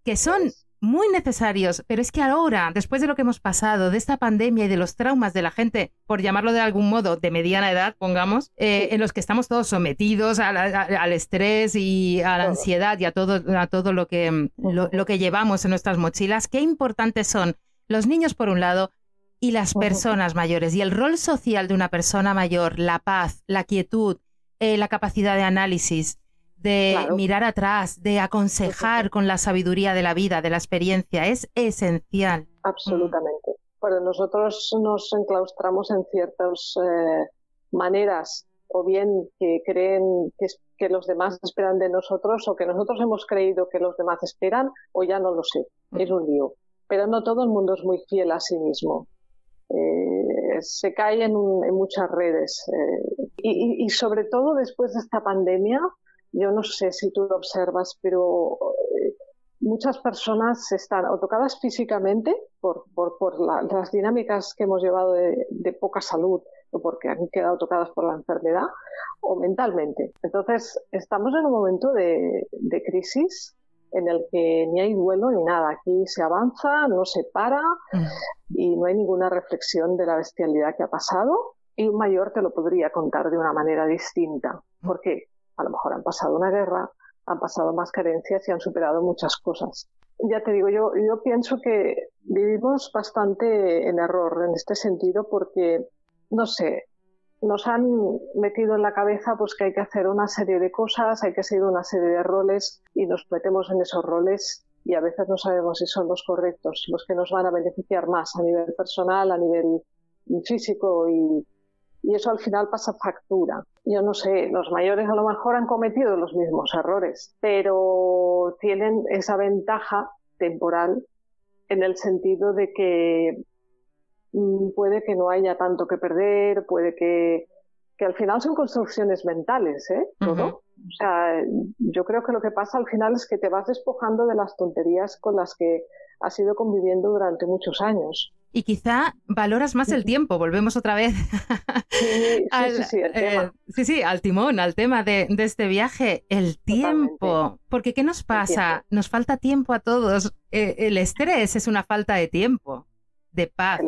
que son muy necesarios, pero es que ahora, después de lo que hemos pasado, de esta pandemia y de los traumas de la gente, por llamarlo de algún modo, de mediana edad, pongamos, eh, en los que estamos todos sometidos al estrés y a la ansiedad y a todo, a todo lo, que, lo, que llevamos en nuestras mochilas, qué importantes son los niños por un lado y las personas mayores y el rol social de una persona mayor, la paz, la quietud, eh, la capacidad de análisis, de mirar atrás, de aconsejar con la sabiduría de la vida, de la experiencia, es esencial. Absolutamente. Bueno, nosotros nos enclaustramos en ciertas eh, maneras, o bien que creen que, que los demás esperan de nosotros, o que nosotros hemos creído que los demás esperan, o ya no lo sé. Es un lío. Pero no todo el mundo es muy fiel a sí mismo. Eh, se cae en, muchas redes. Eh, y, sobre todo después de esta pandemia, yo no sé si tú lo observas, pero eh, muchas personas están o tocadas físicamente por, por, las dinámicas que hemos llevado de, poca salud o porque han quedado tocadas por la enfermedad o mentalmente. Entonces, estamos en un momento de, de crisis en el que ni hay duelo ni nada. Aquí se avanza, no se para mm. y no hay ninguna reflexión de la bestialidad que ha pasado. Y un mayor te lo podría contar de una manera distinta. Mm. Porque a lo mejor han pasado una guerra, han pasado más carencias y han superado muchas cosas. Ya te digo, yo, yo pienso que vivimos bastante en error en este sentido porque, no sé, nos han metido en la cabeza pues que hay que hacer una serie de cosas, hay que seguir una serie de roles y nos metemos en esos roles y a veces no sabemos si son los correctos, los que nos van a beneficiar más a nivel personal, a nivel físico y, y eso al final pasa factura. Yo no sé, los mayores a lo mejor han cometido los mismos errores, pero tienen esa ventaja temporal en el sentido de que puede que no haya tanto que perder, puede que, que al final son construcciones mentales, ¿eh? Todo. O sea, yo creo que lo que pasa al final es que te vas despojando de las tonterías con las que has ido conviviendo durante muchos años Y quizá valoras más el tiempo, volvemos otra vez sí, (laughs) al, sí, sí, eh, sí, sí, al timón, al tema de, de este viaje, el tiempo. Porque ¿qué nos pasa? Nos falta tiempo a todos. Eh, el estrés es una falta de tiempo, de paz,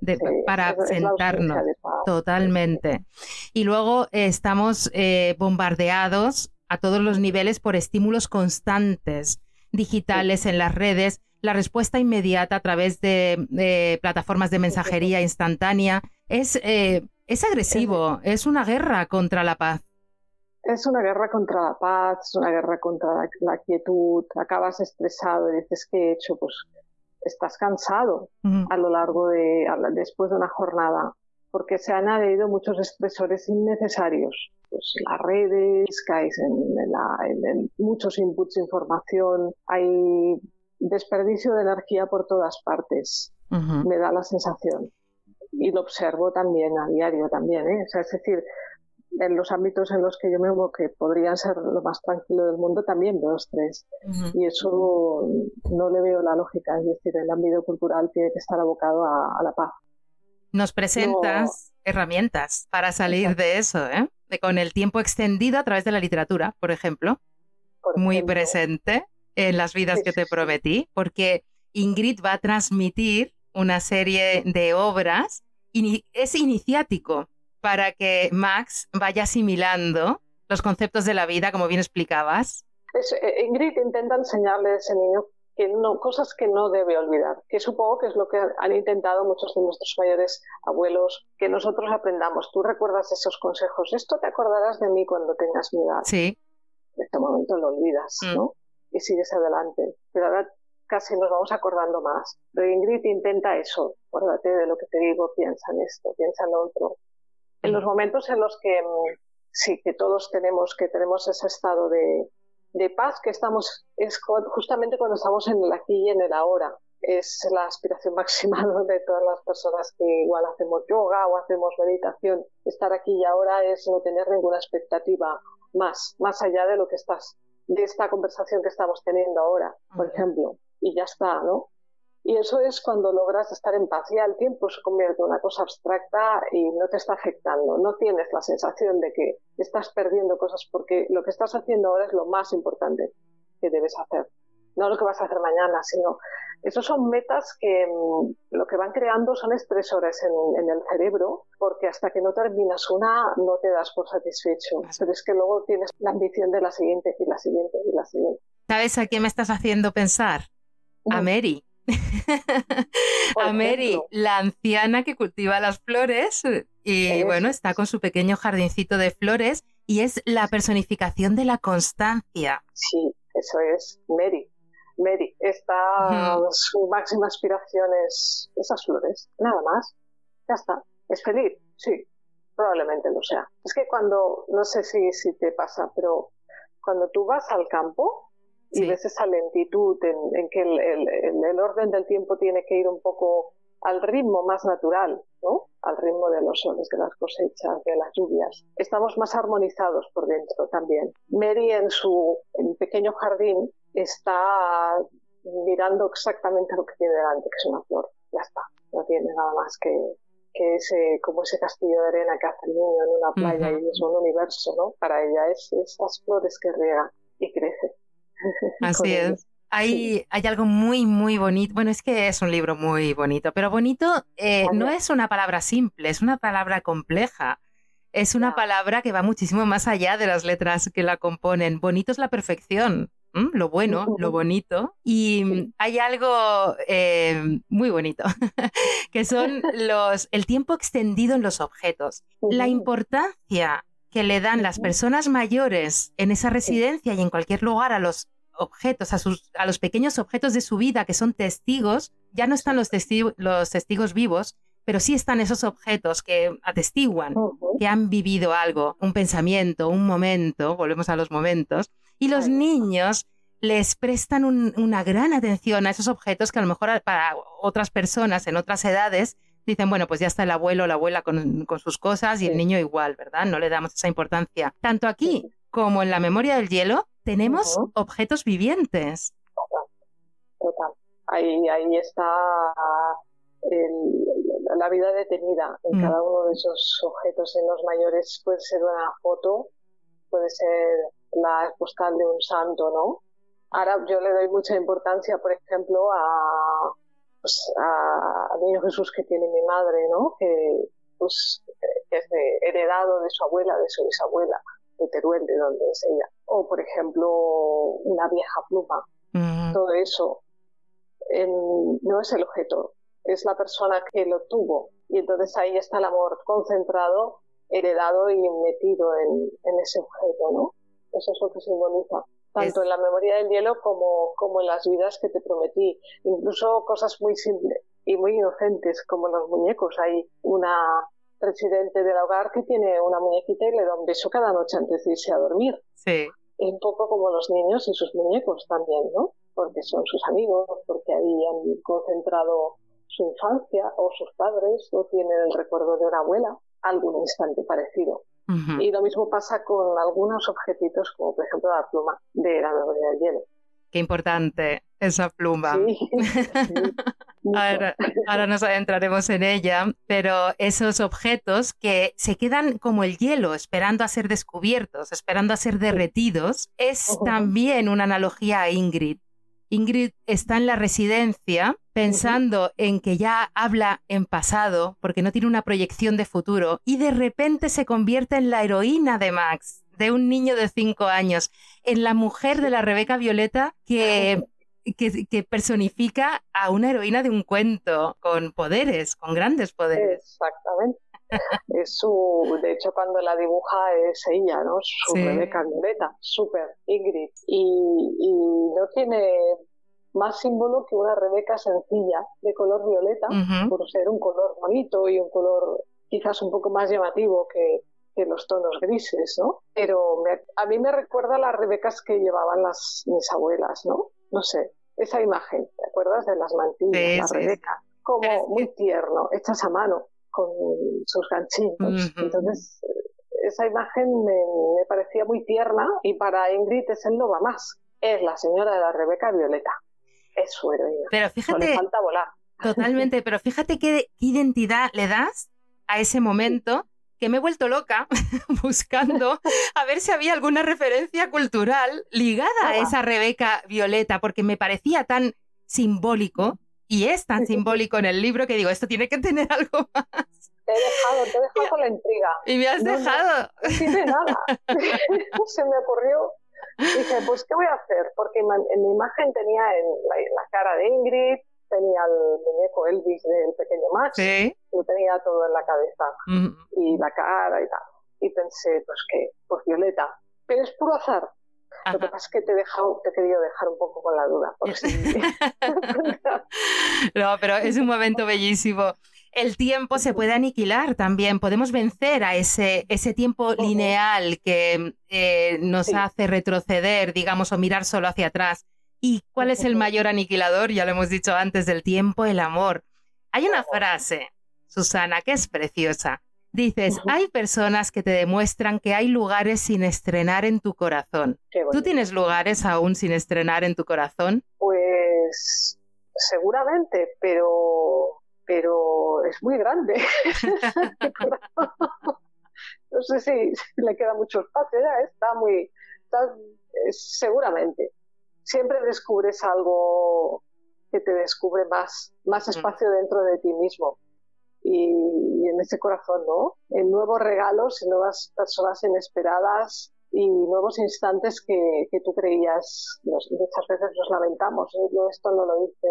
de, para sentarnos. totalmente. Y luego eh, estamos bombardeados a todos los niveles por estímulos constantes digitales en las redes la respuesta inmediata a través de, plataformas de mensajería instantánea es, eh, es agresivo, es una guerra contra la paz. Es una guerra contra la paz, es una guerra contra la, quietud, acabas estresado y dices, ¿qué he hecho? Pues estás cansado a lo largo de, después de una jornada, porque se han añadido muchos estresores innecesarios. Pues las redes, caes en, en muchos inputs de información, hay desperdicio de energía por todas partes, me da la sensación. Y lo observo también a diario también, ¿eh? es decir, en los ámbitos en los que yo me muevo, que podrían ser lo más tranquilo del mundo, también veo estrés. Y eso no le veo la lógica. Es decir, el ámbito cultural tiene que estar abocado a, la paz. Nos presentas herramientas para salir de eso, ¿eh? De, con el tiempo extendido a través de la literatura, por ejemplo. muy presente en las vidas que te prometí, porque Ingrid va a transmitir una serie de obras y es iniciático para que Max vaya asimilando los conceptos de la vida, como bien explicabas. Eh, Ingrid intenta enseñarle a ese niño que no, cosas que no debe olvidar, que supongo que es lo que han intentado muchos de nuestros mayores abuelos, que nosotros aprendamos. Tú recuerdas esos consejos, esto te acordarás de mí cuando tengas mi edad. Sí. En este momento lo olvidas, mm. ¿no? y sigues adelante. Pero ahora casi nos vamos acordando más. Pero Ingrid intenta eso, acuérdate de lo que te digo, piensa en esto, piensa en lo otro. En los momentos en los que mm, sí, que todos tenemos, que tenemos ese estado de, de paz, que estamos, es justamente cuando estamos en el aquí y en el ahora. Es la aspiración (laughs) máxima de todas las personas que igual hacemos yoga o hacemos meditación. Estar aquí y ahora es no tener ninguna expectativa más, más allá de lo que estás de esta conversación que estamos teniendo ahora, por ejemplo, y ya está, ¿no? Y eso es cuando logras estar en paz. Ya el tiempo se convierte en una cosa abstracta y no te está afectando. No tienes la sensación de que estás perdiendo cosas porque lo que estás haciendo ahora es lo más importante que debes hacer. No lo que vas a hacer mañana, sino esos son metas que mm, lo que van creando son estresores en, el cerebro, porque hasta que no terminas una no te das por satisfecho. Pero es que luego tienes la ambición de la siguiente y la siguiente y la siguiente. ¿Sabes a quién me estás haciendo pensar? A Mary. (laughs) a Mary, la anciana que cultiva las flores y bueno, está con su pequeño jardincito de flores y es la personificación de la constancia. Sí, eso es Mary. Mary, esta su máxima aspiración es esas flores, nada más. Ya está. ¿Es feliz? Sí, probablemente lo sea. Es que cuando, no sé si, si te pasa, pero cuando tú vas al campo y ves esa lentitud en, que el, el, el, orden del tiempo tiene que ir un poco al ritmo más natural, ¿no? Al ritmo de los soles, de las cosechas, de las lluvias. Estamos más armonizados por dentro también. Mary en su pequeño jardín está mirando exactamente lo que tiene delante, que es una flor. Ya está. No tiene nada más que, que ese, como ese castillo de arena que hace el niño en una playa y es un universo, ¿no? Para ella es esas flores que riega. (laughs) Así es. Hay, hay, algo muy, muy bonito. Bueno, es que es un libro muy bonito, pero bonito eh, no es una palabra simple, es una palabra compleja. Es una palabra que va muchísimo más allá de las letras que la componen. Bonito es la perfección lo bueno, lo bonito. Y hay algo eh, muy bonito, (laughs) que son (laughs) los, el tiempo extendido en los objetos. La importancia que le dan las personas mayores en esa residencia y en cualquier lugar a los objetos, a, sus, a los pequeños objetos de su vida que son testigos, ya no están los, los testigos vivos, pero sí están esos objetos que atestiguan que han vivido algo, un pensamiento, un momento, volvemos a los momentos, y los niños les prestan una gran atención a esos objetos que a lo mejor para otras personas en otras edades dicen, bueno, pues ya está el abuelo o la abuela con, sus cosas y el niño igual, ¿verdad? No le damos esa importancia. Tanto aquí como en la memoria del hielo tenemos objetos vivientes. Total. Ahí, ahí está la vida detenida en mm. cada uno de esos objetos. En los mayores puede ser una foto, puede ser la postal de un santo, ¿no? Ahora yo le doy mucha importancia, por ejemplo, a, pues, a, niño Jesús que tiene mi madre, ¿no? Que, pues, es heredado de su abuela, de su bisabuela, de Teruel, de donde es ella. O, por ejemplo, una vieja pluma. Todo eso no es el objeto, es la persona que lo tuvo. Y entonces ahí está el amor concentrado, heredado y metido en, en ese objeto, ¿no? Eso es lo que simboliza tanto en la memoria del hielo como, como en las vidas que te prometí. Incluso cosas muy simples y muy inocentes como los muñecos. Hay una presidente del hogar que tiene una muñequita y le da un beso cada noche antes de irse a dormir. Sí. Y un poco como los niños y sus muñecos también, ¿no? Porque son sus amigos, porque ahí han concentrado su infancia o sus padres o tienen el recuerdo de una abuela, algún instante parecido. Y lo mismo pasa con algunos objetitos, como por ejemplo la pluma de la memoria del hielo. Qué importante esa pluma. (laughs) ahora, ahora, nos adentraremos en ella, pero esos objetos que se quedan como el hielo, esperando a ser descubiertos, esperando a ser derretidos, es también una analogía a Ingrid. Ingrid está en la residencia pensando en que ya habla en pasado porque no tiene una proyección de futuro y de repente se convierte en la heroína de Max, de un niño de cinco años, en la mujer de la Rebeca Violeta que, que, personifica a una heroína de un cuento con poderes, con grandes poderes. Exactamente. es su, de hecho, cuando la dibuja es ella, ¿no? Su Rebeca Violeta, súper Ingrid. Y, y no tiene más símbolo que una Rebeca sencilla de color violeta, por ser un color bonito y un color quizás un poco más llamativo que, que los tonos grises, ¿no? Pero a mí me recuerda a las Rebecas que llevaban las mis abuelas, ¿no? No sé, esa imagen, ¿te acuerdas de las mantillas, la Rebeca? Como muy tierno, hechas a mano, con sus ganchitos. Entonces, esa imagen me, me, parecía muy tierna y para Ingrid es el no va más. Es la señora de la Rebeca Violeta es su heroína. Pero fíjate. le falta volar. Totalmente, pero fíjate qué, identidad le das a ese momento que me he vuelto loca (laughs) buscando a ver si había alguna referencia cultural ligada a esa Rebeca Violeta, porque me parecía tan simbólico y es tan simbólico en el libro que digo, esto tiene que tener (laughs) algo más. Te he dejado, te he dejado con la intriga. Y me has dejado. No, tiene nada. (laughs) Se me ocurrió dije, pues, ¿qué voy a hacer? Porque en mi imagen tenía en la, cara de Ingrid, tenía el muñeco Elvis del pequeño Max, ¿Sí? lo tenía todo en la cabeza, y la cara y tal. Y pensé, pues, que Pues Violeta. Pero es puro azar. Lo que pasa es que te he, dejado, te he querido dejar un poco con la duda. (laughs) (laughs) no, pero es un momento bellísimo el tiempo se puede aniquilar también. Podemos vencer a ese, ese tiempo lineal que eh, nos hace retroceder, digamos, o mirar solo hacia atrás. ¿Y cuál es el mayor aniquilador? Ya lo hemos dicho antes del tiempo, el amor. Hay una frase, Susana, que es preciosa. Dices, hay personas que te demuestran que hay lugares sin estrenar en tu corazón. ¿Tú tienes lugares aún sin estrenar en tu corazón? Pues seguramente, pero pero es muy grande. (laughs) no sé si, le queda mucho espacio, ya está muy, seguramente. Siempre descubres algo que te descubre más, más espacio dentro de ti mismo. Y, en ese corazón, ¿no? En nuevos regalos, en nuevas personas inesperadas y nuevos instantes que, que tú creías, muchas veces nos lamentamos, ¿eh? yo esto no lo hice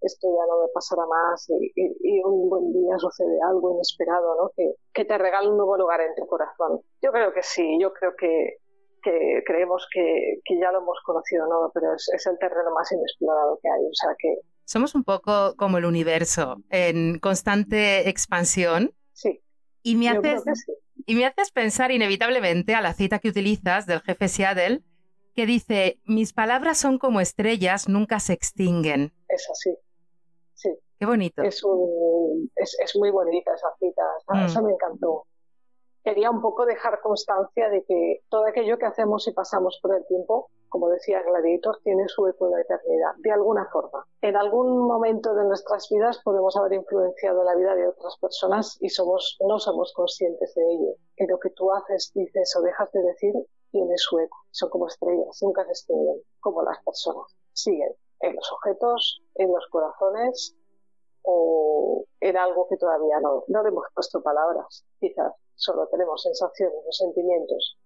esto ya no me pasará más y, un buen día sucede algo inesperado, ¿no? Que, que, te regala un nuevo lugar en tu corazón. Yo creo que sí, yo creo que, que creemos que, que, ya lo hemos conocido, ¿no? Pero es, es, el terreno más inexplorado que hay, o sea que... Somos un poco como el universo, en constante expansión. Sí. Y me, haces, y me haces pensar inevitablemente a la cita que utilizas del jefe Seattle, que dice, mis palabras son como estrellas, nunca se extinguen. Es así. Sí. Qué bonito. Es, es, muy bonita esa cita, mm. eso me encantó. Quería un poco dejar constancia de que todo aquello que hacemos y pasamos por el tiempo como decía Gladiator, tiene su eco en la eternidad, de alguna forma. En algún momento de nuestras vidas podemos haber influenciado la vida de otras personas y somos, no somos conscientes de ello. Y lo que tú haces, dices o dejas de decir tiene su eco. Son como estrellas, nunca se extinguen, como las personas. Siguen en los objetos, en los corazones o en algo que todavía no, no le hemos puesto palabras. Quizás solo tenemos sensaciones o sentimientos.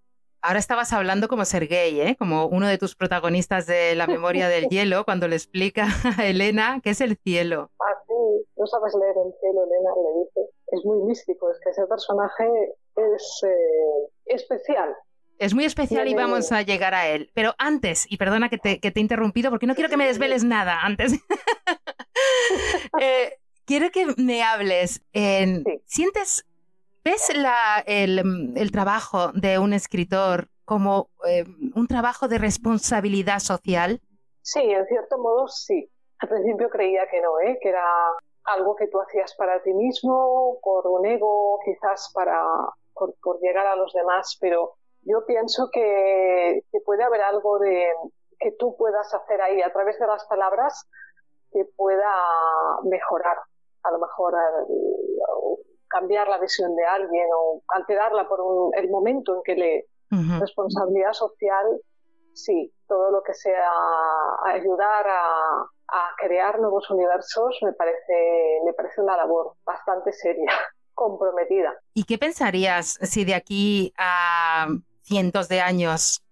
Ahora estabas hablando como Sergei, ¿eh? como uno de tus protagonistas de La memoria del (laughs) hielo, cuando le explica a Elena qué es el cielo. Ah, sí, no sabes leer el cielo, Elena le dice. Es muy místico, es que ese personaje es eh, especial. Es muy especial y vamos a llegar a él. Pero antes, y perdona que te, he interrumpido porque no quiero que me desveles nada antes. (laughs) Eh, quiero que me hables. En, ¿Sientes, ves el, trabajo de un escritor como eh, un trabajo de responsabilidad social? Sí, en cierto modo sí. Al principio creía que no, ¿eh? que era algo que tú hacías para ti mismo, por un ego, quizás para por llegar a los demás, pero yo pienso que, puede haber algo de que tú puedas hacer ahí a través de las palabras que pueda mejorar, a lo mejor cambiar la visión de alguien o alterarla por el momento en que le responsabilidad social, sí, todo lo que sea ayudar a, a crear nuevos universos me parece me parece una labor bastante seria, (laughs) comprometida. ¿Y qué pensarías si de aquí a cientos de años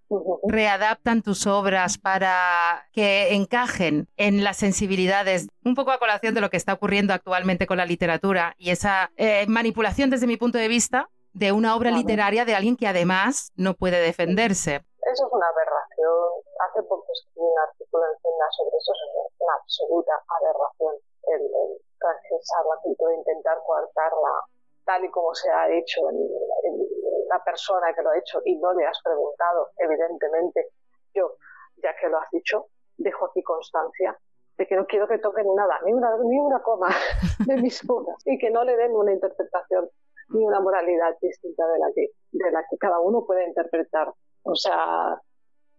readaptan tus obras para que encajen en las sensibilidades, un poco a colación de lo que está ocurriendo actualmente con la literatura y esa eh, manipulación desde mi punto de vista de una obra literaria de alguien que además no puede defenderse. Eso es una aberración. Hace poco escribí un artículo en Cena sobre eso, es una absoluta aberración el, el la cultura, intentar coartarla tal y como se ha hecho en, la persona que lo ha hecho y no le has preguntado, evidentemente, yo, ya que lo has dicho, dejo aquí constancia de que no quiero que toquen nada, ni una, ni una coma (laughs) de mis obras y que no le den una interpretación ni una moralidad distinta de la que, de la que cada uno puede interpretar. O sea,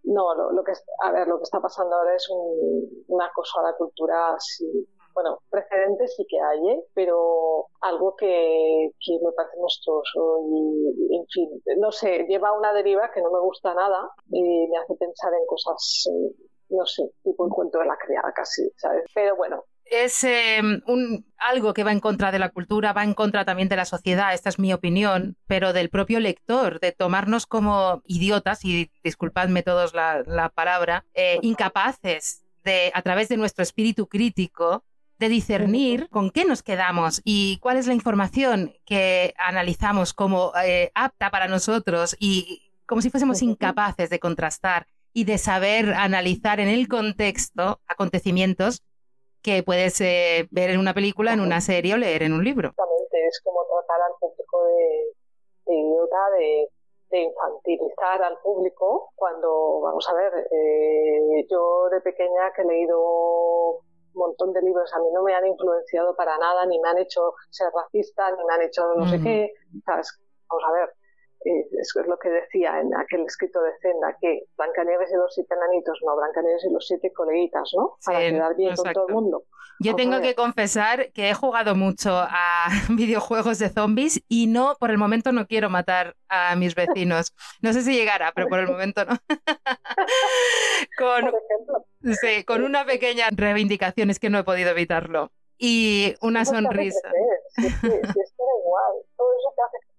no, lo, que, a ver, lo que está pasando ahora es un, un acoso a la cultura así bueno, precedentes sí que hay, ¿eh? pero algo que, que me parece monstruoso y, en fin, no sé, lleva una deriva que no me gusta nada y me hace pensar en cosas, eh, no sé, tipo un cuento de la criada casi, ¿sabes? Pero bueno, es em, un, algo que va en contra de la cultura, va en contra también de la sociedad, esta es mi opinión, pero del propio lector, de tomarnos como idiotas, y disculpadme todos la, la palabra, eh, incapaces de, a través de nuestro espíritu crítico, de discernir con qué nos quedamos y cuál es la información que analizamos como eh, apta para nosotros y como si fuésemos incapaces de contrastar y de saber analizar en el contexto acontecimientos que puedes eh, ver en una película, en una serie o leer en un libro. Exactamente, es como tratar al público de, idiota, de, infantilizar al público cuando, vamos a ver, eh, yo de pequeña que he leído montón de libros a mí no me han influenciado para nada, ni me han hecho ser racista, ni me han hecho no sé qué. ¿sabes? Vamos a ver, eso es lo que decía en aquel escrito de Zenda, que Blancanieves y los siete enanitos, no, Blancanieves y los siete coleguitas, ¿no? Para quedar bien con todo el mundo. Yo tengo que confesar que he jugado mucho a (laughs) videojuegos de zombies y no, por el momento no quiero matar a mis vecinos. No sé si llegará, pero por el momento no. (laughs) con, Sí, con una pequeña reivindicación, es que no he podido evitarlo. Y una sonrisa. Igual, todo eso te hace.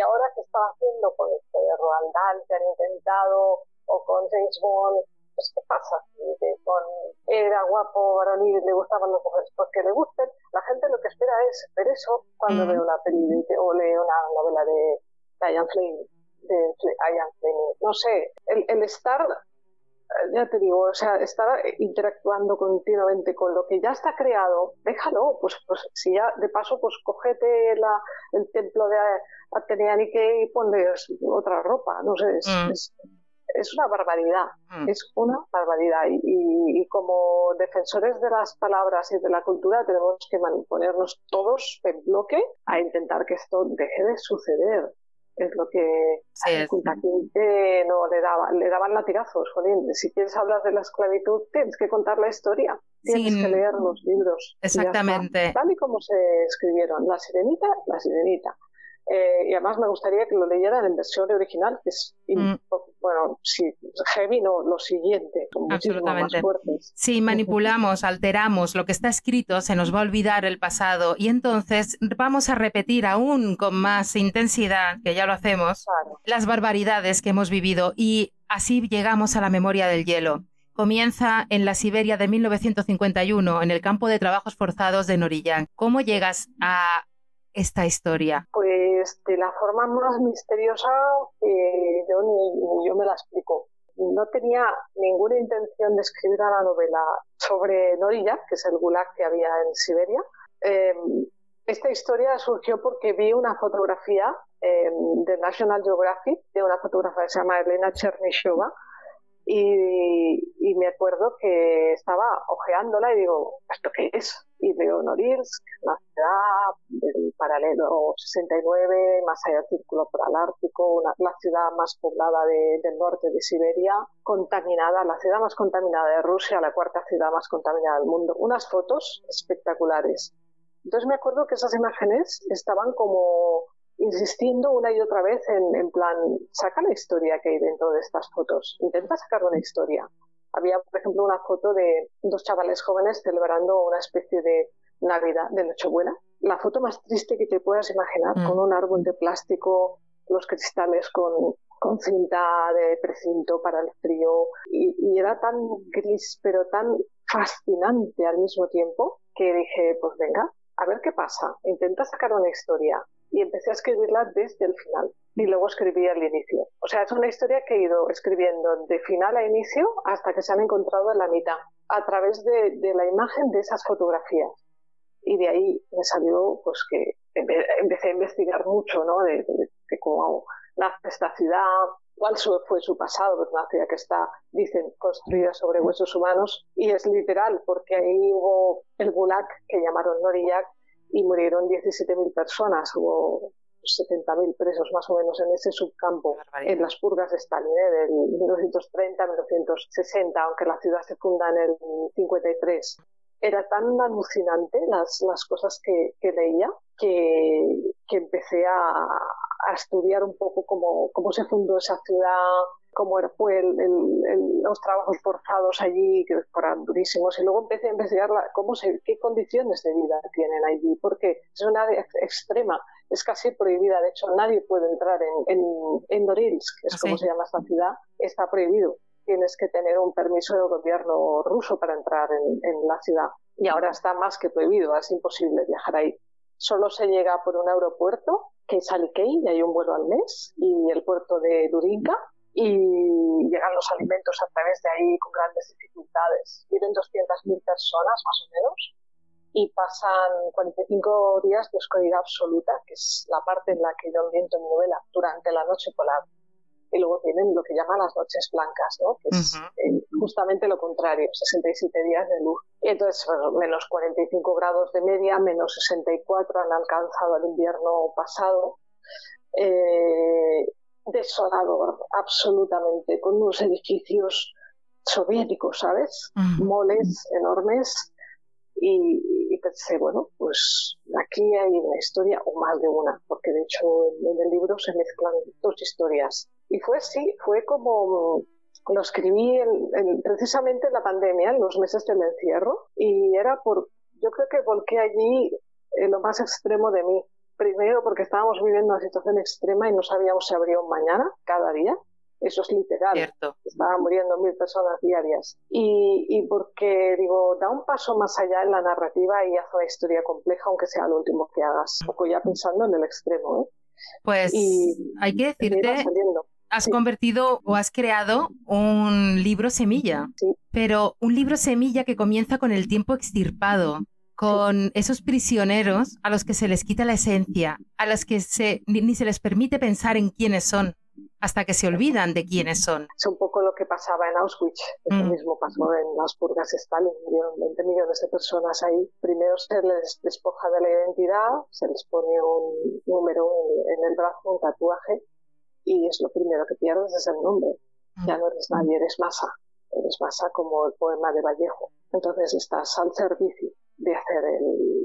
Y ahora que está haciendo con este Roald Dahl, que han intentado, o con James Bond, pues ¿qué pasa? Que con era guapo, varonil, le gustaban los mujeres porque le gusten. La gente lo que espera es ver eso cuando mm. ve una peli o lee una novela de Diane Flynn. De Ian Fleming. No sé, el, el estar ya te digo, o sea, estar interactuando continuamente con lo que ya está creado, déjalo, pues, pues si ya de paso, pues cogete la, el templo de Atenea Nike y ponle otra ropa, no sé, es, mm. es, una barbaridad, mm. es una barbaridad. Y, y, como defensores de las palabras y de la cultura tenemos que ponernos todos en bloque a intentar que esto deje de suceder. es lo que sí, no le daban, le daban latigazos, jolín. Si quieres hablar de la esclavitud, tienes que contar la historia, tienes que leer los libros. Exactamente. Tal y como se escribieron, la sirenita, la sirenita. Eh, y además me gustaría que lo leyeran en versión original, que es, mm. bueno, si heavy no, lo siguiente, Absolutamente. Si manipulamos, alteramos lo que está escrito, se nos va a olvidar el pasado y entonces vamos a repetir aún con más intensidad, que ya lo hacemos, las barbaridades que hemos vivido y así llegamos a la memoria del hielo comienza en la Siberia de 1951, en el campo de trabajos forzados de Noriyang. ¿Cómo llegas a esta historia? Pues de la forma más misteriosa que yo ni, yo me la explico. No tenía ninguna intención de escribir una novela sobre Norilla, que es el gulag que había en Siberia. Em, esta historia surgió porque vi una fotografía em, de National Geographic de una fotógrafa que se llama Elena Chernyshova, y, me acuerdo que estaba ojeándola y digo, ¿esto qué es? Y veo Norilsk, la ciudad del paralelo 69, más allá del círculo polar ártico, la ciudad más poblada del norte de Siberia, contaminada, la ciudad más contaminada de Rusia, la cuarta ciudad más contaminada del mundo. Unas fotos espectaculares. Entonces me acuerdo que esas imágenes estaban como insistiendo una y otra vez en, en plan, saca la historia que hay dentro de estas fotos, intenta sacar una historia. Había, por ejemplo, una foto de dos chavales jóvenes celebrando una especie de Navidad, de Nochebuena. La foto más triste que te puedas imaginar, mm. con un árbol de plástico, los cristales con, con cinta de precinto para el frío, y, y, era tan gris, pero tan fascinante al mismo tiempo, que dije, pues venga, a ver qué pasa, intenta sacar una historia y empecé a escribirla desde el final y luego escribí al inicio. O sea, es una historia que he ido escribiendo de final a inicio hasta que se han encontrado en la mitad, a través de, la imagen de esas fotografías. Y de ahí me salió pues que empecé a investigar mucho, ¿no? De, cómo nace esta ciudad, cuál fue su pasado, es una ciudad que está, dicen, construida sobre huesos humanos, y es literal, porque ahí hubo el Gulag, que llamaron Noriyak, y murieron 17.000 personas, hubo 70.000 presos más o menos en ese subcampo, en las purgas de Stalin, ¿eh? del 1930 1960, aunque la ciudad se funda en el 53. Era tan alucinante las, las cosas que, que leía que, que empecé a, a, estudiar un poco cómo, cómo se fundó esa ciudad, cómo fue el, los trabajos forzados allí, que fueron durísimos, y luego empecé a investigar cómo se, qué condiciones de vida tienen allí, porque es una extrema, es casi prohibida, de hecho nadie puede entrar en, en, en Norilsk, que es como se llama esta ciudad, está prohibido. Tienes que tener un permiso del gobierno ruso para entrar en, en la ciudad. Y ahora está más que prohibido, es imposible viajar ahí. Solo se llega por un aeropuerto, que es Alikey, y hay un vuelo al mes, y el puerto de Durinka, y llegan los alimentos a través de ahí con grandes dificultades. Viven 200.000 personas más o menos y pasan 45 días de oscuridad absoluta, que es la parte en la que yo ambiento mi novela, durante la noche polar. Y luego tienen lo que llaman las noches blancas, ¿no? que es eh, justamente lo contrario, 67 días de luz. Y entonces, menos 45 grados de media, menos 64 han alcanzado el invierno pasado. Eh, desolado absolutamente, con unos edificios soviéticos, ¿sabes? Moles enormes. Y, pensé, bueno, pues aquí hay una historia o más de una, porque de hecho en, el libro se mezclan dos historias. Y fue así, fue como lo escribí precisamente en la pandemia, en los meses del encierro, y era por, yo creo que volqué allí en lo más extremo de mí, Primero porque estábamos viviendo una situación extrema y no sabíamos si habría un mañana cada día. Eso es literal. Estaban muriendo mil personas diarias. Y, y, porque, digo, da un paso más allá en la narrativa y haz una historia compleja, aunque sea lo último que hagas. Un poco ya pensando en el extremo, ¿eh? Pues hay que decirte, has convertido o has creado un libro semilla, pero un libro semilla que comienza con el tiempo extirpado con esos prisioneros a los que se les quita la esencia, a los que se, ni, se les permite pensar en quiénes son, hasta que se olvidan de quiénes son. Es un poco lo que pasaba en Auschwitz, lo mm. mismo pasó en las purgas Stalin, murieron 20 millones de personas ahí. Primero se les despoja de la identidad, se les pone un número en el brazo, un tatuaje, y es lo primero que pierdes es el nombre. Ya no eres nadie, eres masa. Eres masa como el poema de Vallejo. Entonces estás al servicio de hacer el,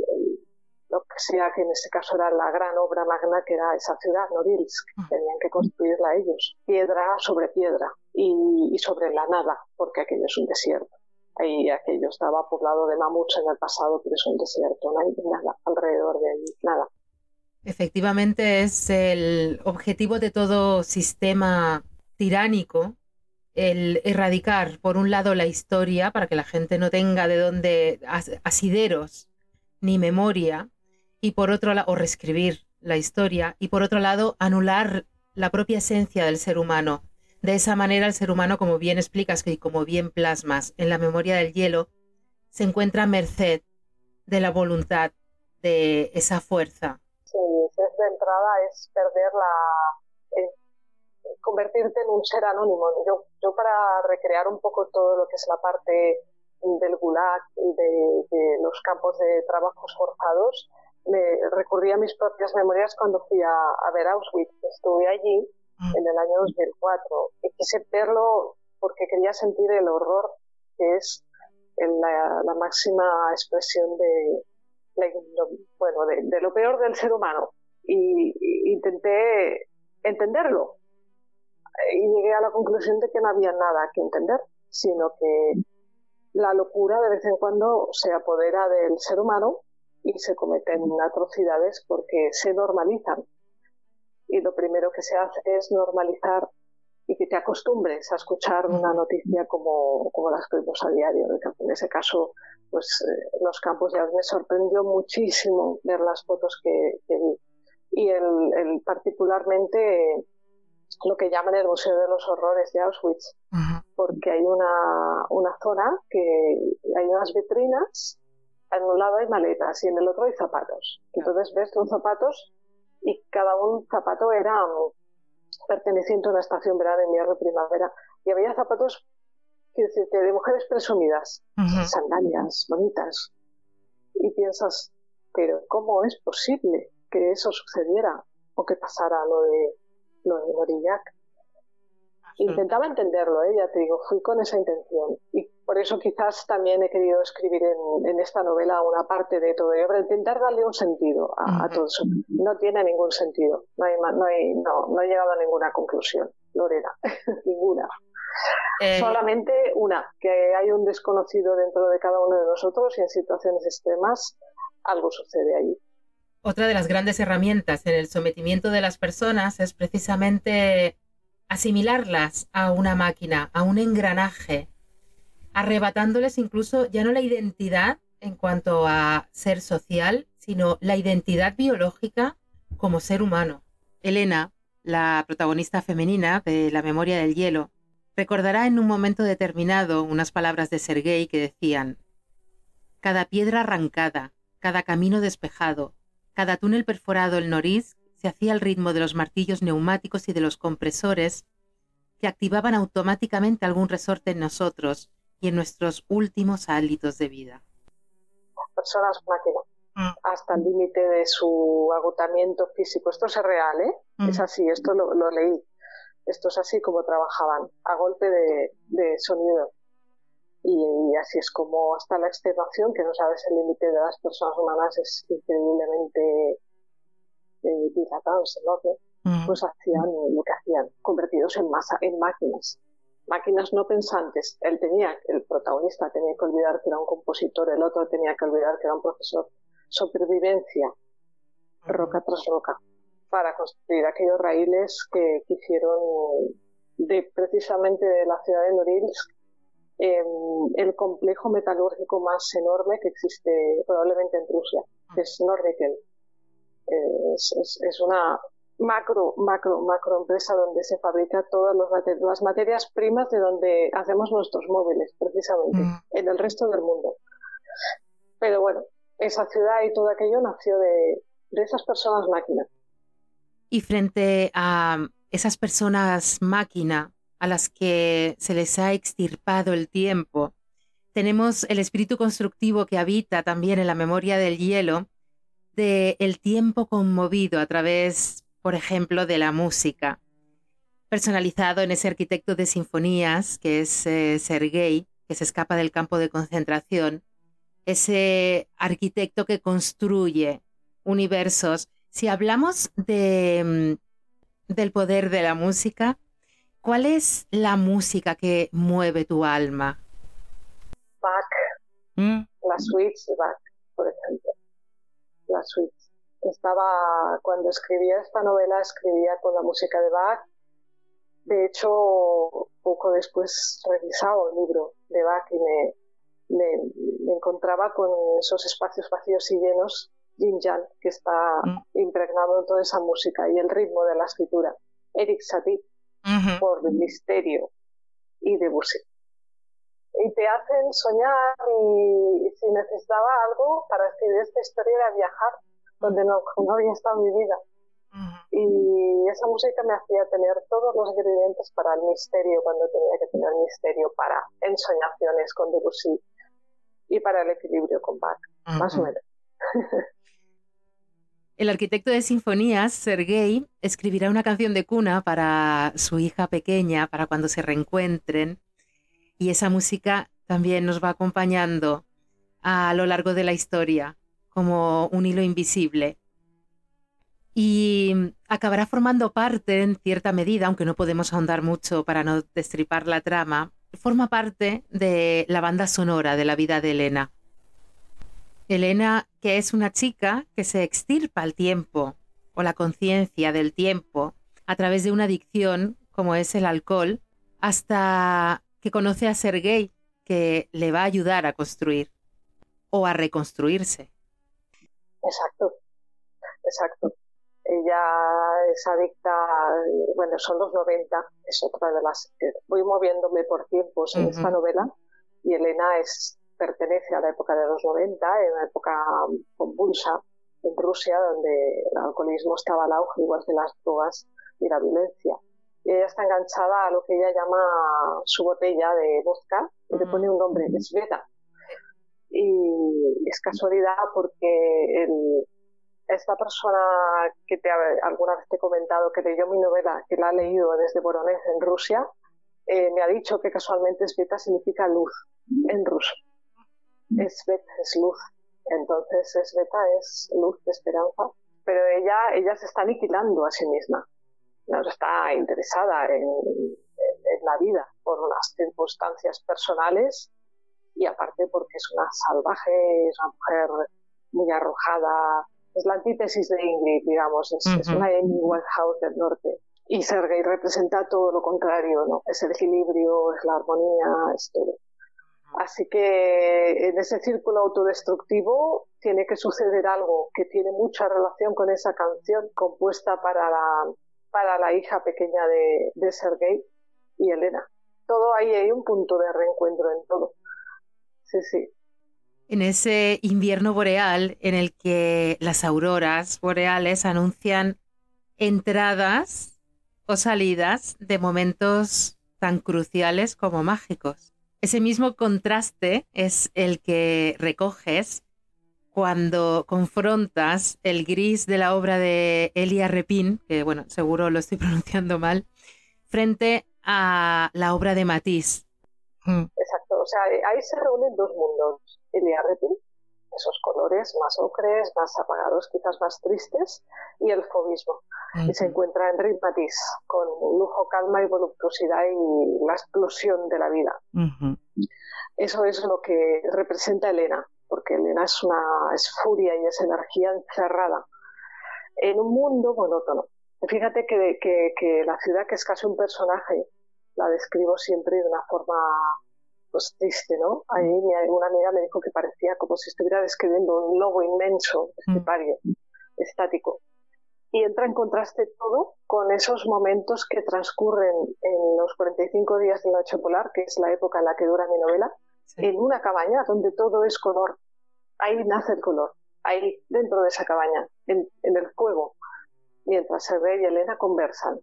lo que sea que en este caso era la gran obra magna que era esa ciudad, Norilsk. Tenían que construirla ellos, piedra sobre piedra y, sobre la nada, porque aquello es un desierto. Ahí aquello estaba poblado de mamuts en el pasado, pero es un desierto, no hay nada alrededor de allí, nada. Efectivamente es el objetivo de todo sistema tiránico el erradicar, por un lado, la historia para que la gente no tenga de dónde asideros ni memoria, y por otro lado, o reescribir la historia, y por otro lado, anular la propia esencia del ser humano. De esa manera, el ser humano, como bien explicas y como bien plasmas en la memoria del hielo, se encuentra a merced de la voluntad de esa fuerza. Sí, es de entrada es perder la, convertirte en un ser anónimo. Yo, yo para recrear un poco todo lo que es la parte del gulag y de, los campos de trabajos forzados, me recurrí a mis propias memorias cuando fui a, ver Auschwitz. Estuve allí mm. en el año 2004 y quise verlo porque quería sentir el horror que es la, la máxima expresión de, bueno, de, lo peor del ser humano. y intenté entenderlo, y llegué a la conclusión de que no había nada que entender, sino que la locura de vez en cuando se apodera del ser humano y se cometen atrocidades porque se normalizan. Y lo primero que se hace es normalizar y que te acostumbres a escuchar una noticia como, como las que vemos a diario. En ese caso, pues eh, los campos ya me sorprendió muchísimo ver las fotos que, vi. Y el, el particularmente lo que llaman el Museo de los Horrores de Auschwitz, porque hay una, una zona que hay unas vitrinas, en un lado hay maletas y en el otro hay zapatos. Entonces ves los zapatos y cada un zapato era perteneciente a una estación verano, invierno y primavera. Y había zapatos de mujeres presumidas, sandalias bonitas. Y piensas, pero ¿cómo es posible que eso sucediera o que pasara lo de lo de Morillac. Intentaba entenderlo, ¿eh? ya te digo, fui con esa intención. Y por eso quizás también he querido escribir en, esta novela una parte de todo ello, para intentar darle un sentido a, todo eso. No tiene ningún sentido, no, hay, no, hay, no, no he llegado a ninguna conclusión, Lorena, (laughs) ninguna. Eh, Solamente una, que hay un desconocido dentro de cada uno de nosotros y en situaciones extremas algo sucede ahí. Otra de las grandes herramientas en el sometimiento de las personas es precisamente asimilarlas a una máquina, a un engranaje, arrebatándoles incluso ya no la identidad en cuanto a ser social, sino la identidad biológica como ser humano. Elena, la protagonista femenina de La memoria del hielo, recordará en un momento determinado unas palabras de Sergei que decían, Cada piedra arrancada, cada camino despejado, cada túnel perforado el noriz se hacía al ritmo de los martillos neumáticos y de los compresores que activaban automáticamente algún resorte en nosotros y en nuestros últimos hálitos de vida. Personas mm. hasta el límite de su agotamiento físico. Esto es real, ¿eh? Mm. Es así, esto lo, leí. Esto es así como trabajaban, a golpe de sonido y, así es como hasta la extenuación, que no sabes el límite de las personas humanas, es increíblemente eh, dilatado, es enorme, pues hacían lo que hacían, convertidos en masa, en máquinas. Máquinas no pensantes. Él tenía, el protagonista tenía que olvidar que era un compositor, el otro tenía que olvidar que era un profesor. Supervivencia, roca tras roca, para construir aquellos raíles que, que hicieron de precisamente de la ciudad de Norilsk el complejo metalúrgico más enorme que existe probablemente en Rusia, que es Nornickel. Es, es, una macro, macro, macro empresa donde se fabrica todas las materias primas de donde hacemos nuestros móviles, precisamente, mm. en el resto del mundo. Pero bueno, esa ciudad y todo aquello nació de, de esas personas máquina. Y frente a esas personas máquina, a las que se les ha extirpado el tiempo. Tenemos el espíritu constructivo que habita también en la memoria del hielo, de el tiempo conmovido a través, por ejemplo, de la música. personalizado en ese arquitecto de sinfonías que es eh, Sergei, que se escapa del campo de concentración, ese arquitecto que construye universos. Si hablamos de, mm, del poder de la música, ¿cuál es la música que mueve tu alma? Bach, mm. la suites de Bach, por ejemplo. La suites. Estaba, cuando escribía esta novela, escribía con la música de Bach. De hecho, poco después revisaba un libro de Bach y me, me, encontraba con esos espacios vacíos y llenos, Jin que está mm. impregnado en toda esa música y el ritmo de la escritura. Eric Satie, por el misterio y Debussy. Y te hacen soñar y, si necesitaba algo para escribir esta historia era viajar donde no, no había estado mi vida. Y esa música me hacía tener todos los ingredientes para el misterio cuando tenía que tener misterio para ensoñaciones con Debussy y para el equilibrio con Bach, más o menos. (laughs) El arquitecto de sinfonías, Sergei, escribirá una canción de cuna para su hija pequeña, para cuando se reencuentren, y esa música también nos va acompañando a lo largo de la historia, como un hilo invisible. Y acabará formando parte, en cierta medida, aunque no podemos ahondar mucho para no destripar la trama, forma parte de la banda sonora de la vida de Elena. Elena, que es una chica que se extirpa el tiempo o la conciencia del tiempo a través de una adicción como es el alcohol, hasta que conoce a Sergei, que le va a ayudar a construir o a reconstruirse. Exacto, exacto. Ella es adicta, bueno, son los 90, es otra de las que voy moviéndome por tiempos en esta novela y Elena es, pertenece a la época de los 90, en una época convulsa en Rusia donde el alcoholismo estaba al auge, igual que las drogas y la violencia. Y ella está enganchada a lo que ella llama su botella de vodka y le pone un nombre, es Sveta. Y es casualidad porque el, esta persona que te, alguna vez te he comentado que leyó mi novela, que la ha leído desde Voronezh en Rusia, eh, me ha dicho que casualmente Sveta significa luz en ruso. Svet es luz. Entonces Sveta es luz de esperanza. Pero ella, ella se está aniquilando a sí misma. No está interesada en, en la vida por las circunstancias personales y aparte porque es una salvaje, es una mujer muy arrojada, es la antítesis de Ingrid, digamos, es, una Amy Winehouse del norte. Y Sergei representa todo lo contrario, ¿no? Es el equilibrio, es la armonía, es todo. Así que en ese círculo autodestructivo tiene que suceder algo que tiene mucha relación con esa canción compuesta para la, para la hija pequeña de, Sergei y Elena. Todo ahí hay un punto de reencuentro en todo. Sí, sí en ese invierno boreal en el que las auroras boreales anuncian entradas o salidas de momentos tan cruciales como mágicos. Ese mismo contraste es el que recoges cuando confrontas el gris de la obra de Elia Repin, que bueno, seguro lo estoy (laughs) pronunciando mal, frente a la obra de Matisse. Exacto, o sea, ahí se reúnen dos mundos el esos colores más ocres, más apagados, quizás más tristes, y el fobismo. Y se encuentra en Ritmatis, con lujo, calma y voluptuosidad y la explosión de la vida. Eso es lo que representa Elena, porque Elena es una es furia y es energía encerrada en un mundo monótono. Fíjate que, que, que la ciudad, que es casi un personaje, la describo siempre de una forma pues triste, ¿no? Ahí una amiga me dijo que parecía como si estuviera describiendo un lobo inmenso, estepario, mm. estático. Y entra en contraste todo con esos momentos que transcurren en los 45 días de noche polar, que es la época en la que dura mi novela, en una cabaña donde todo es color. Ahí nace el color, ahí dentro de esa cabaña, en, el fuego, mientras Sergei y Elena conversan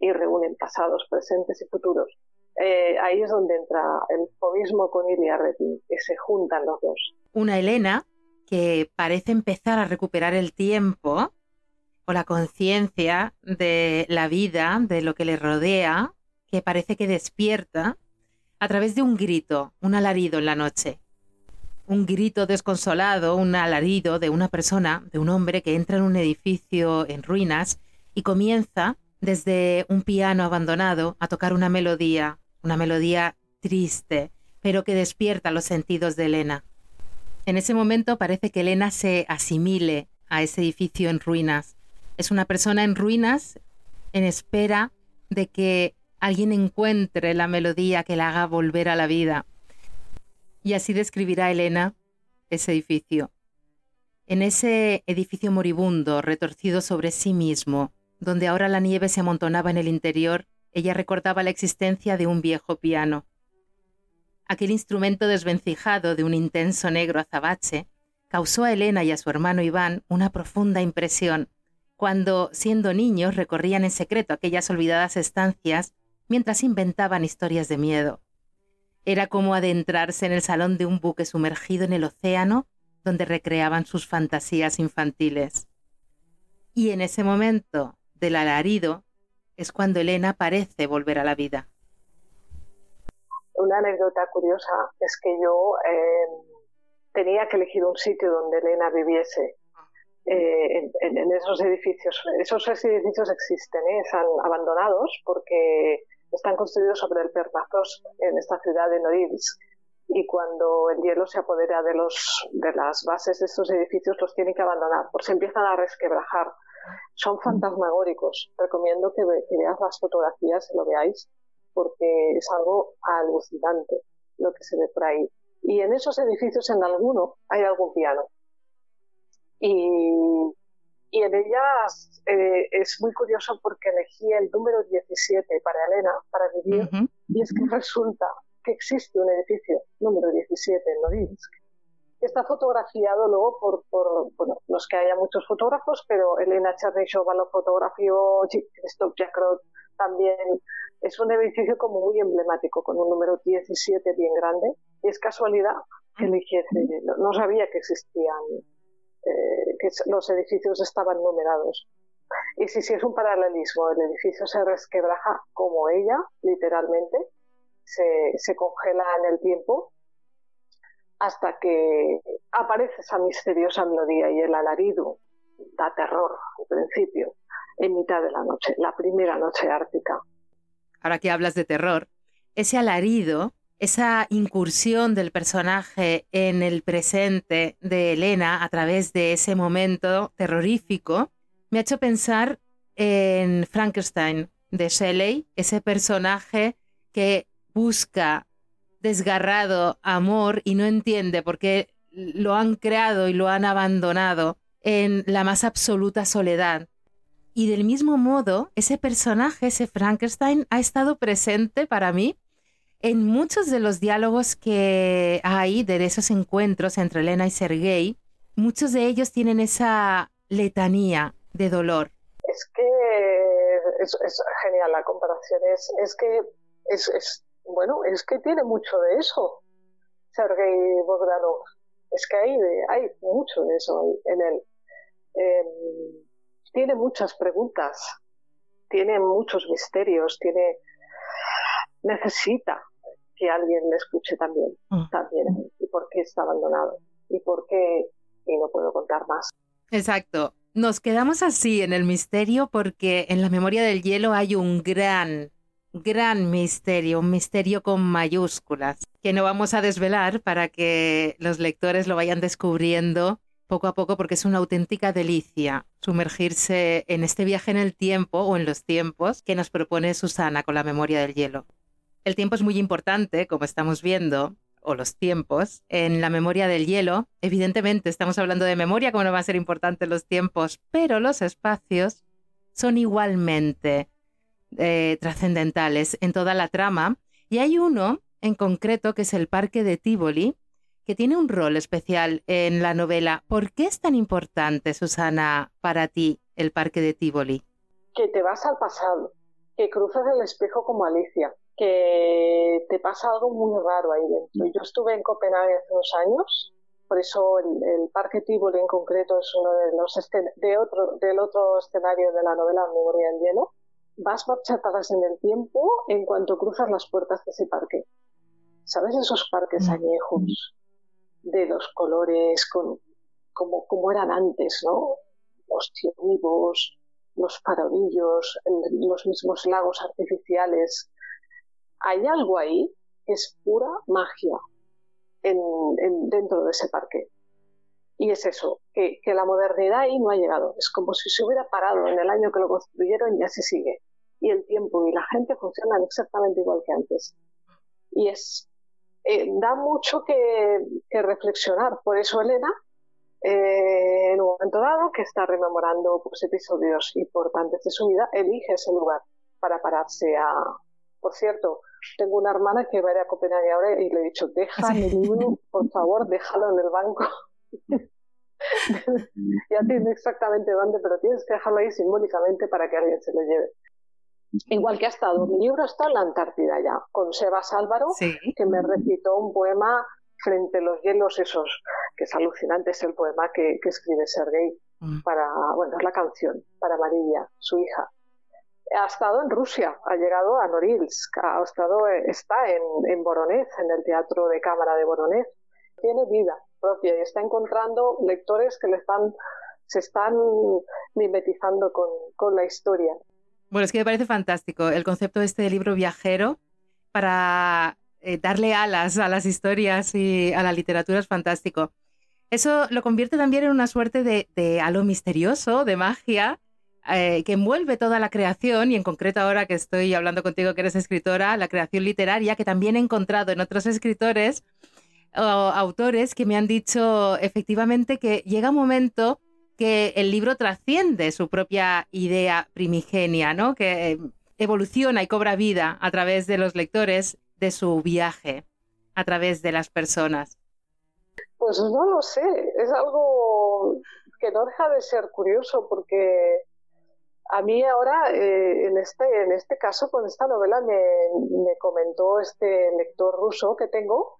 y reúnen pasados, presentes y futuros eh, ahí es donde entra el fobismo con Ilia Retin, que se juntan los dos. Una Elena que parece empezar a recuperar el tiempo o la conciencia de la vida, de lo que le rodea, que parece que despierta a través de un grito, un alarido en la noche. Un grito desconsolado, un alarido de una persona, de un hombre que entra en un edificio en ruinas y comienza desde un piano abandonado a tocar una melodía, una melodía triste, pero que despierta los sentidos de Elena. En ese momento parece que Elena se asimile a ese edificio en ruinas. Es una persona en ruinas en espera de que alguien encuentre la melodía que la haga volver a la vida. Y así describirá Elena ese edificio. En ese edificio moribundo, retorcido sobre sí mismo, donde ahora la nieve se amontonaba en el interior, ella recordaba la existencia de un viejo piano. Aquel instrumento desvencijado de un intenso negro azabache causó a Elena y a su hermano Iván una profunda impresión cuando, siendo niños, recorrían en secreto aquellas olvidadas estancias mientras inventaban historias de miedo. Era como adentrarse en el salón de un buque sumergido en el océano donde recreaban sus fantasías infantiles. Y en ese momento, del alarido es cuando Elena parece volver a la vida. Una anécdota curiosa es que yo eh, tenía que elegir un sitio donde Elena viviese. Eh, en, esos edificios, esos edificios existen, ¿eh? están abandonados porque están construidos sobre el permafrost en esta ciudad de Norilsk y cuando el hielo se apodera de, los, de las bases de estos edificios los tienen que abandonar, porque se empiezan a resquebrajar son fantasmagóricos. Recomiendo que, veas las fotografías y lo veáis porque es algo alucinante lo que se ve por ahí. Y en esos edificios, en alguno, hay algún piano. Y, y en ellas eh, es muy curioso porque elegí el número 17 para Elena, para vivir, y es que resulta que existe un edificio número 17 en Norilsk está fotografiado luego por, por bueno, los que haya muchos fotógrafos, pero Elena Chernyshova lo fotografió, Christoph Jakrot también. Es un edificio como muy emblemático, con un número 17 bien grande. Y es casualidad que eligiese, no, sabía que existían, eh, que los edificios estaban numerados. Y si sí, es un paralelismo, el edificio se resquebraja como ella, literalmente, se, se congela en el tiempo hasta que aparece esa misteriosa melodía y el alarido da terror al principio, en mitad de la noche, la primera noche ártica. Ahora que hablas de terror, ese alarido, esa incursión del personaje en el presente de Elena a través de ese momento terrorífico, me ha hecho pensar en Frankenstein de Shelley, ese personaje que busca desgarrado amor y no entiende por qué lo han creado y lo han abandonado en la más absoluta soledad. Y del mismo modo, ese personaje, ese Frankenstein, ha estado presente para mí en muchos de los diálogos que hay de esos encuentros entre Elena y Sergei. Muchos de ellos tienen esa letanía de dolor. Es que es, genial la comparación. Es, que es, bueno, es que tiene mucho de eso, Sergei Bogdanov. Es que hay, hay mucho de eso en él. Em, tiene muchas preguntas, tiene muchos misterios, tiene necesita que alguien le escuche también, mm. también, y por qué está abandonado, y por qué, y no puedo contar más. Exacto. Nos quedamos así en el misterio porque en la memoria del hielo hay un gran gran misterio, un misterio con mayúsculas, que no vamos a desvelar para que los lectores lo vayan descubriendo poco a poco porque es una auténtica delicia sumergirse en este viaje en el tiempo o en los tiempos que nos propone Susana con la memoria del hielo. El tiempo es muy importante, como estamos viendo, o los tiempos, en la memoria del hielo. Evidentemente estamos hablando de memoria, como no va a ser importante los tiempos, pero los espacios son igualmente eh, trascendentales en toda la trama. Y hay uno en concreto que es el Parque de Tivoli, que tiene un rol especial en la novela. ¿Por qué es tan importante, Susana, para ti el Parque de Tivoli? Que te vas al pasado, que cruzas el espejo como Alicia, que te pasa algo muy raro ahí dentro. Yo estuve en Copenhague hace unos años Por eso el, Parque Tivoli en concreto es uno de los de otro, del otro escenario de la novela Memoria en Hielo. Vas marchatadas en el tiempo en cuanto cruzas las puertas de ese parque. ¿Sabes esos parques mm. añejos? De los colores, con, como, como eran antes, ¿no? Los vivos, los farolillos, los mismos lagos artificiales. Hay algo ahí que es pura magia en, dentro de ese parque. Y es eso, que, la modernidad ahí no ha llegado. Es como si se hubiera parado en el año que lo construyeron y ya se sigue. Y el tiempo y la gente funcionan exactamente igual que antes. Y es eh, da mucho que, que, reflexionar. Por eso Elena, eh, en un momento dado, que está rememorando pues, episodios importantes de su vida, elige ese lugar para pararse a... Por cierto, tengo una hermana que va a ir a Copenhague ahora y le he dicho, deja mi libro, por favor, déjalo en el banco. (laughs) ya tiene exactamente dónde, pero tienes que dejarlo ahí simbólicamente para que alguien se lo lleve. Igual que ha estado, mi libro está en la Antártida ya, con Sebas Álvaro, que me recitó un poema frente a los hielos esos, que es alucinante, es el poema que, escribe Sergei mm. para, bueno, es la canción para María, su hija ha estado en Rusia, ha llegado a Norilsk, ha estado, está en, en en el Teatro de Cámara de Voronezh. Tiene vida propia y está encontrando lectores que le están, se están mimetizando con, con la historia. Bueno, es que me parece fantástico el concepto de este libro viajero para eh, darle alas a las historias y a la literatura es fantástico. Eso lo convierte también en una suerte de, de halo misterioso, de magia, eh, que envuelve toda la creación y en concreto ahora que estoy hablando contigo que eres escritora, la creación literaria que también he encontrado en otros escritores o autores que me han dicho efectivamente que llega un momento que el libro trasciende su propia idea primigenia, ¿no? Que evoluciona y cobra vida a través de los lectores de su viaje, a través de las personas. Pues no lo sé, es algo que no deja de ser curioso porque a mí ahora, eh, en, este, en este caso, con esta novela, me, me, comentó este lector ruso que tengo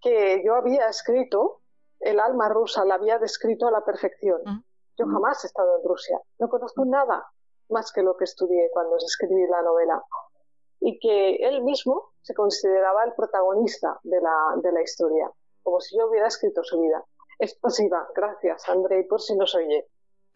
que yo había escrito, el alma rusa la había descrito a la perfección. Mm. Yo jamás he estado en Rusia, no conozco nada más que lo que estudié cuando escribí la novela. Y que él mismo se consideraba el protagonista de la, de la historia, como si yo hubiera escrito su vida. Es pasiva, gracias, Andrei, por si nos oye.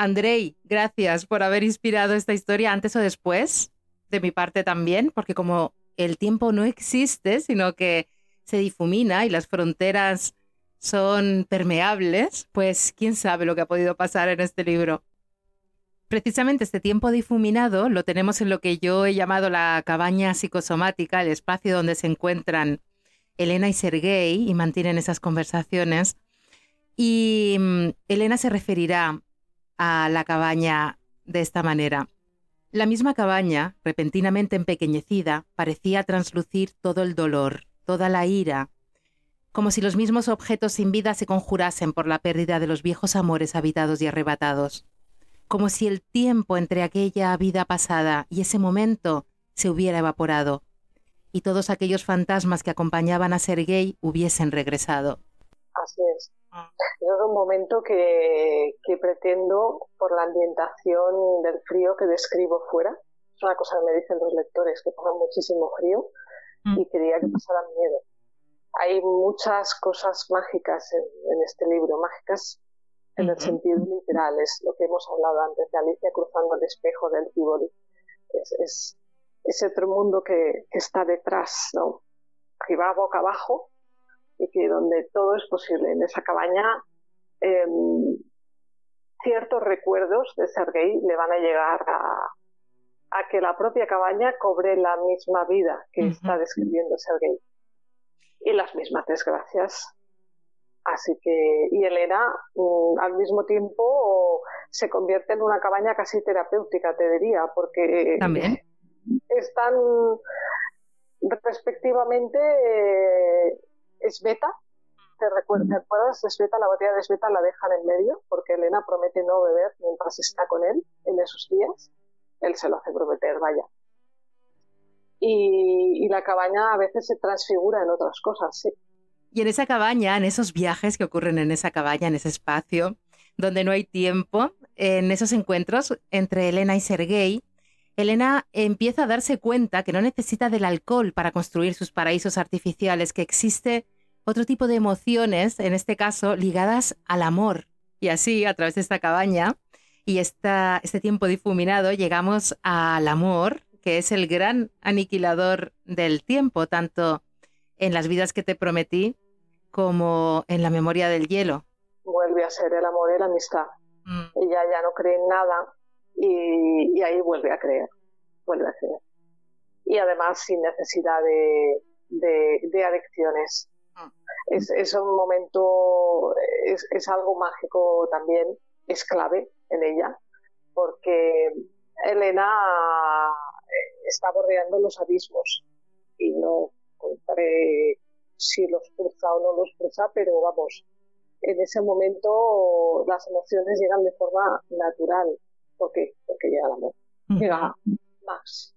Andrei, gracias por haber inspirado esta historia antes o después, de mi parte también, porque como el tiempo no existe, sino que se difumina y las fronteras son permeables, pues quién sabe lo que ha podido pasar en este libro. Precisamente este tiempo difuminado lo tenemos en lo que yo he llamado la cabaña psicosomática, el espacio donde se encuentran Elena y Sergei y mantienen esas conversaciones. Y mm, Elena se referirá a la cabaña de esta manera. La misma cabaña, repentinamente empequeñecida, parecía translucir todo el dolor, toda la ira, como si los mismos objetos sin vida se conjurasen por la pérdida de los viejos amores habitados y arrebatados, como si el tiempo entre aquella vida pasada y ese momento se hubiera evaporado, y todos aquellos fantasmas que acompañaban a Sergei hubiesen regresado. Así es. Es un momento que, que pretendo, por la ambientación del frío que describo fuera, es una cosa que me dicen los lectores, que pasa muchísimo frío mm. y quería que pasaran miedo. Hay muchas cosas mágicas en, este libro, mágicas en el sentido literal, es lo que hemos hablado antes de Alicia cruzando el espejo del Tivoli. Es, es ese otro mundo que, que está detrás, ¿no? que va boca abajo y que donde todo es posible. En esa cabaña em, ciertos recuerdos de Sergei le van a llegar a, a, que la propia cabaña cobre la misma vida que está describiendo Sergei y las mismas desgracias. Así que, y Elena mm, al mismo tiempo se convierte en una cabaña casi terapéutica, te diría, porque ¿También? están respectivamente eh, es beta. ¿Te, recuerdas? Es beta, la botella de beta la dejan en medio porque Elena promete no beber mientras está con él en esos días. Él se lo hace prometer, vaya. Y, la cabaña a veces se transfigura en otras cosas, sí. Y en esa cabaña, en esos viajes que ocurren en esa cabaña, en ese espacio, donde no hay tiempo, en esos encuentros entre Elena y Sergei, Elena empieza a darse cuenta que no necesita del alcohol para construir sus paraísos artificiales, que existe otro tipo de emociones, en este caso, ligadas al amor. Y así, a través de esta cabaña y esta, este tiempo difuminado, llegamos al amor, que es el gran aniquilador del tiempo, tanto en las vidas que te prometí como en la memoria del hielo. Vuelve a ser el amor y la amistad. Mm. Ella ya no cree en nada y, ahí vuelve a creer, vuelve a creer. Y además sin necesidad de, adicciones. Es, un momento, es, es algo mágico también, es clave en ella, porque Elena eh, está bordeando los abismos y no contaré si los cruza o no los cruza, pero vamos, en ese momento las emociones llegan de forma natural. ¿Por qué? Porque llega el amor. Llega Max,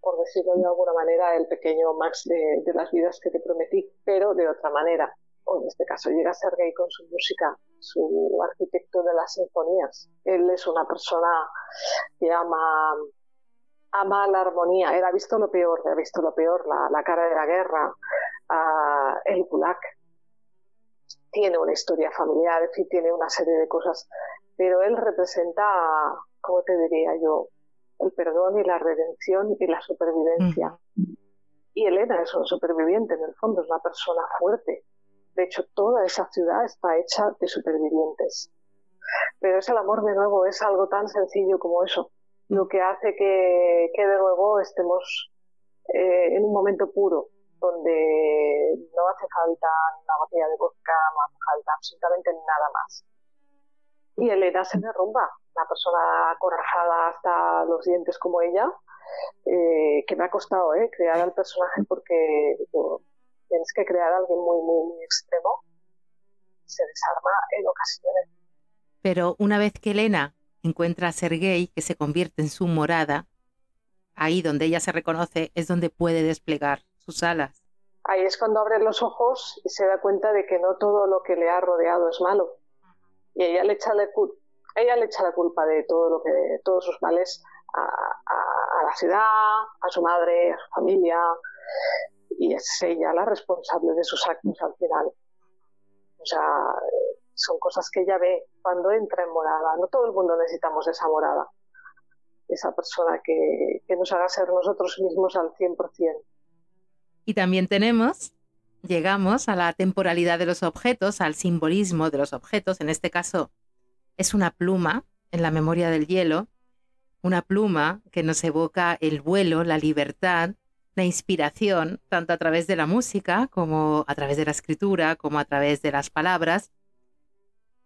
por decirlo de alguna manera, el pequeño Max de, las vidas que te prometí, pero de otra manera. O en este caso llega Sergei con su música, su arquitecto de las sinfonías. Él es una persona que ama ama la armonía. Él ha visto lo peor, ha visto lo peor, la, cara de la guerra, el Gulag. Tiene una historia familiar, en tiene una serie de cosas, pero él representa, ¿cómo te diría yo? El perdón y la redención y la supervivencia. Y Elena es un superviviente, en el fondo, es una persona fuerte. De hecho, toda esa ciudad está hecha de supervivientes. Pero es el amor de nuevo, es algo tan sencillo como eso lo que hace que, de nuevo estemos eh, en un momento puro, donde no hace falta una botella de vodka, no hace falta absolutamente nada más. Y Elena se derrumba, una persona acorrajada hasta los dientes como ella, eh, que me ha costado eh, crear al personaje porque tienes que crear a alguien muy, muy, muy extremo, se desarma en ocasiones. Pero una vez que Elena encuentra a Sergei que se convierte en su morada, ahí donde ella se reconoce es donde puede desplegar sus alas. Ahí es cuando abre los ojos y se da cuenta de que no todo lo que le ha rodeado es malo. Y ella le echa, ella le echa la culpa de todo lo que, todos sus males a, a la ciudad, a su madre, a su familia, y es ella la responsable de sus actos al final. O sea, son cosas que ella ve cuando entra en morada. No todo el mundo necesitamos esa morada, esa persona que, nos haga ser nosotros mismos al 100%. Y también tenemos, llegamos a la temporalidad de los objetos, al simbolismo de los objetos. En este caso, es una pluma en la memoria del hielo, una pluma que nos evoca el vuelo, la libertad, la inspiración, tanto a través de la música como a través de la escritura, como a través de las palabras,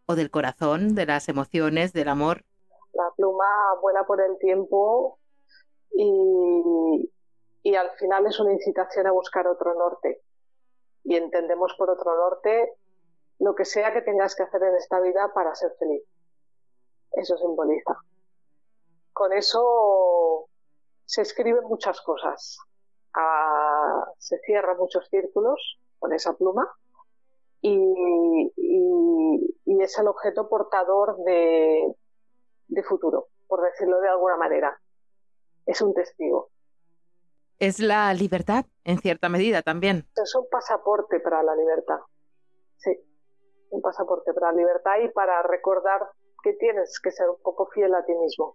o del corazón, de las emociones, del amor. La pluma vuela por el tiempo y, al final es una incitación a buscar otro norte. Y entendemos por otro norte lo que sea que tengas que hacer en esta vida para ser feliz. Eso simboliza. Con eso se escriben muchas cosas. Ah, se cierran muchos círculos con esa pluma y, es el objeto portador de, futuro, por decirlo de alguna manera. Es un testigo. Es la libertad, en cierta medida también. Es un pasaporte para la libertad. Sí, un pasaporte para la libertad y para recordar que tienes que ser un poco fiel a ti mismo,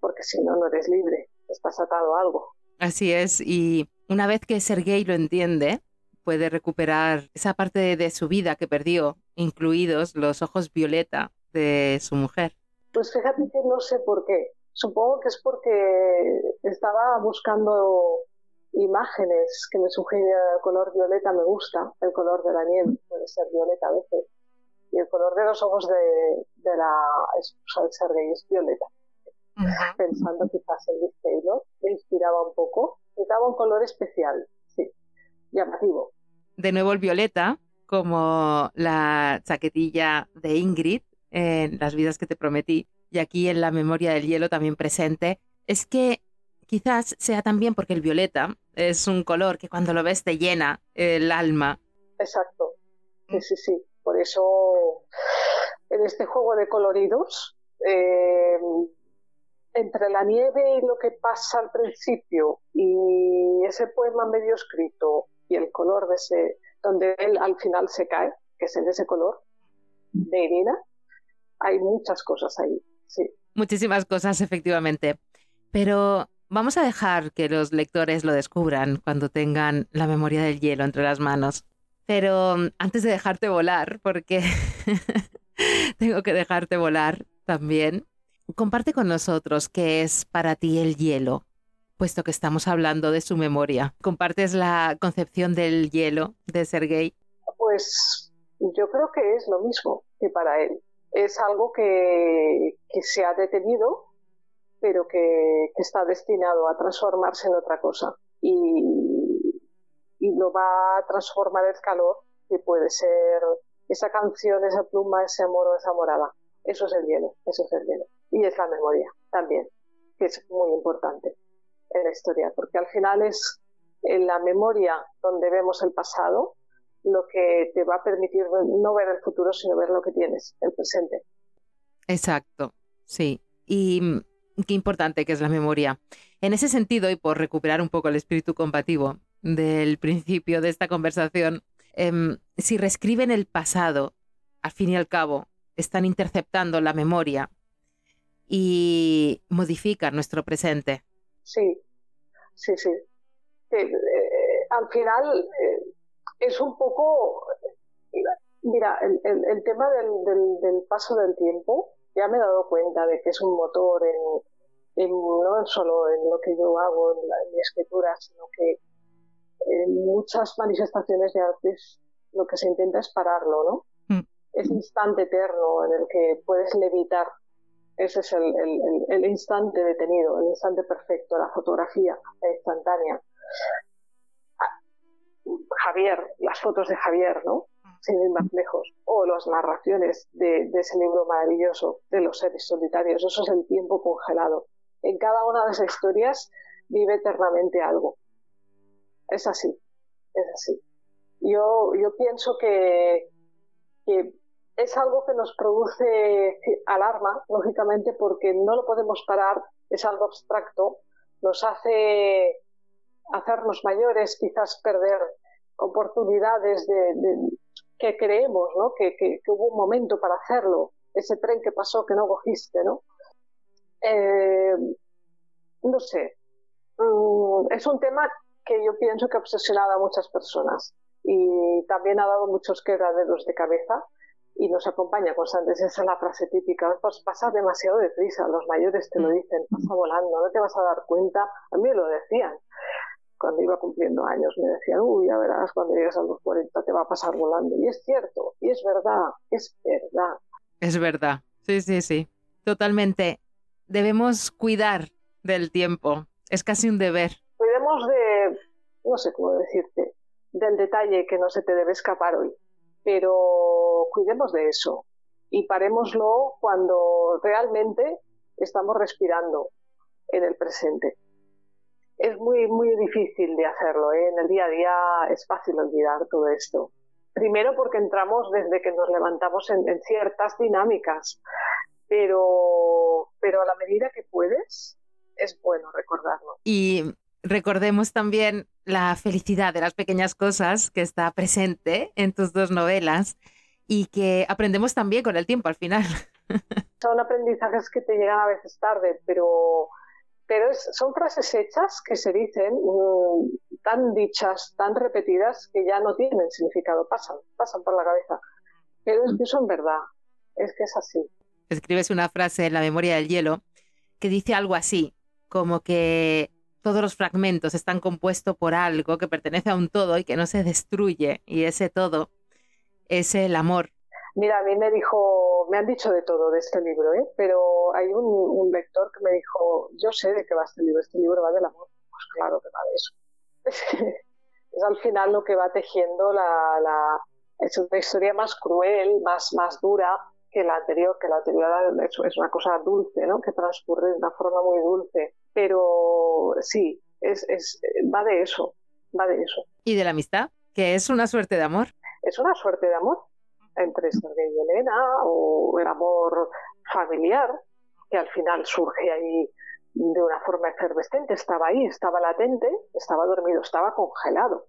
porque si no, no eres libre, estás atado a algo. Así es, y una vez que Sergei lo entiende, puede recuperar esa parte de, su vida que perdió, incluidos los ojos violeta de su mujer. Pues fíjate que no sé por qué. Supongo que es porque estaba buscando imágenes que me sugieren el color violeta me gusta, el color de la nieve puede ser violeta a veces, y el color de los ojos de, de la esposa de Sergei es violeta. Pensando quizás en Liz Taylor, me inspiraba un poco, me daba un color especial llamativo. De nuevo el violeta, como la chaquetilla de Ingrid en Las vidas que te prometí, y aquí en la memoria del hielo también presente, es que quizás sea también porque el violeta es un color que cuando lo ves te llena el alma. Exacto. Sí, sí, sí. Por eso, en este juego de coloridos, eh, entre la nieve y lo que pasa al principio y ese poema medio escrito y el color de ese, donde él al final se cae, que es en ese color de Irina, hay muchas cosas ahí, sí. Muchísimas cosas, efectivamente. Pero vamos a dejar que los lectores lo descubran cuando tengan la memoria del hielo entre las manos. Pero mm, antes de dejarte volar, porque (laughs) tengo que dejarte volar también, comparte con nosotros qué es para ti el hielo, puesto que estamos hablando de su memoria. ¿Compartes la concepción del hielo de Sergei? Pues yo creo que es lo mismo que para él. Es algo que, se ha detenido, pero que, está destinado a transformarse en otra cosa. Y, y lo va a transformar el calor, que puede ser esa canción, esa pluma, ese amor o esa morada. Eso es el hielo, eso es el hielo. Y es la memoria también, que es muy importante en la historia, porque al final es en la memoria donde vemos el pasado lo que te va a permitir no ver el futuro, sino ver lo que tienes, el presente. Exacto, sí. Y qué importante que es la memoria. En ese sentido, y por recuperar un poco el espíritu combativo del principio de esta conversación, em, si reescriben el pasado, al fin y al cabo, están interceptando la memoria y modifican nuestro presente. Sí, sí, sí. Eh, al final eh, es un poco, mira, el, el, tema del, del, paso del tiempo, ya me he dado cuenta de que es un motor en, en no solo en lo que yo hago, en, mi escritura, sino que en muchas manifestaciones de artes lo que se intenta es pararlo, ¿no? Mm. Ese instante eterno en el que puedes levitar ese es el, instante detenido, el instante perfecto, la fotografía instantánea. Javier, las fotos de Javier, ¿no? Sin ir más lejos. O las narraciones de, ese libro maravilloso de los seres solitarios. Eso es el tiempo congelado. En cada una de esas historias vive eternamente algo. Es así, es así. Yo, yo pienso que, que es algo que nos produce alarma, lógicamente, porque no lo podemos parar, es algo abstracto, nos hace hacernos mayores, quizás perder oportunidades de, que creemos, ¿no? Que, hubo un momento para hacerlo, ese tren que pasó que no cogiste, ¿no? Eh, no sé, mm, es un tema que yo pienso que ha obsesionado a muchas personas y también ha dado muchos quebraderos de cabeza y nos acompaña constantemente. Esa es la frase típica. Pues pasa demasiado deprisa, los mayores te lo mm. dicen, pasa volando, no te vas a dar cuenta. A mí me lo decían. Cuando iba cumpliendo años me decían, uy, ya verás, cuando llegues a los 40 te va a pasar volando. Y es cierto, y es verdad, es verdad. Es verdad, sí, sí, sí, totalmente. Debemos cuidar del tiempo, es casi un deber. Cuidemos de, no sé cómo decirte, del detalle que no se te debe escapar hoy pero cuidemos de eso y parémoslo cuando realmente estamos respirando en el presente. Es muy, muy difícil de hacerlo, ¿eh? en el día a día es fácil olvidar todo esto. Primero porque entramos desde que nos levantamos en, en ciertas dinámicas, pero, pero a la medida que puedes, es bueno recordarlo. Y recordemos también la felicidad de las pequeñas cosas que está presente en tus dos novelas y que aprendemos también con el tiempo al final. (laughs) Son aprendizajes que te llegan a veces tarde, pero, pero son frases hechas que se dicen mm, tan dichas, tan repetidas, que ya no tienen significado, pasan, pasan por la cabeza. Pero es que son verdad, es que es así. Escribes una frase en la memoria del hielo que dice algo así, como que todos los fragmentos están compuestos por algo que pertenece a un todo y que no se destruye. Y ese todo es el amor. Mira, a mí me dijo, me han dicho de todo de este libro, ¿eh? pero hay un, lector que me dijo, yo sé de qué va este libro, este libro va del amor. Pues claro que va de eso. (laughs) es al final lo que va tejiendo la, la, es una historia más cruel, más, más dura que la anterior, que la anterior es, es una cosa dulce, ¿no? que transcurre de una forma muy dulce pero sí, es, es, va de eso, va de eso. ¿Y de la amistad? Que es una suerte de amor. es una suerte de amor entre Sergei y Elena o el amor familiar que al final surge ahí de una forma efervescente, estaba ahí, estaba latente, estaba dormido, estaba congelado.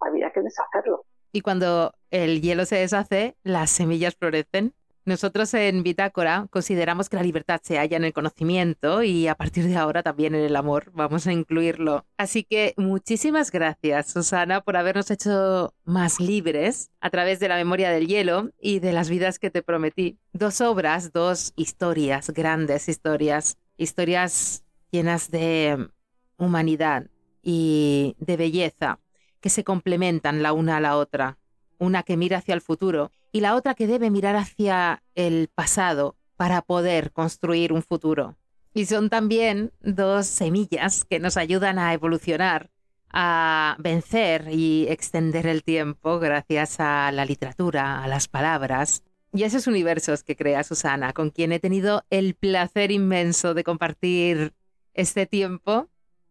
Había que deshacerlo. Y cuando el hielo se deshace, las semillas florecen. Nosotros en Bitácora consideramos que la libertad se halla en el conocimiento y a partir de ahora también en el amor. Vamos a incluirlo. Así que muchísimas gracias, Susana, por habernos hecho más libres a través de la memoria del hielo y de las vidas que te prometí. Dos obras, dos historias, grandes historias, historias llenas de humanidad y de belleza que se complementan la una a la otra. Una que mira hacia el futuro y la otra que debe mirar hacia el pasado para poder construir un futuro. Y son también dos semillas que nos ayudan a evolucionar, a vencer y extender el tiempo gracias a la literatura, a las palabras y a esos universos que crea Susana, con quien he tenido el placer inmenso de compartir este tiempo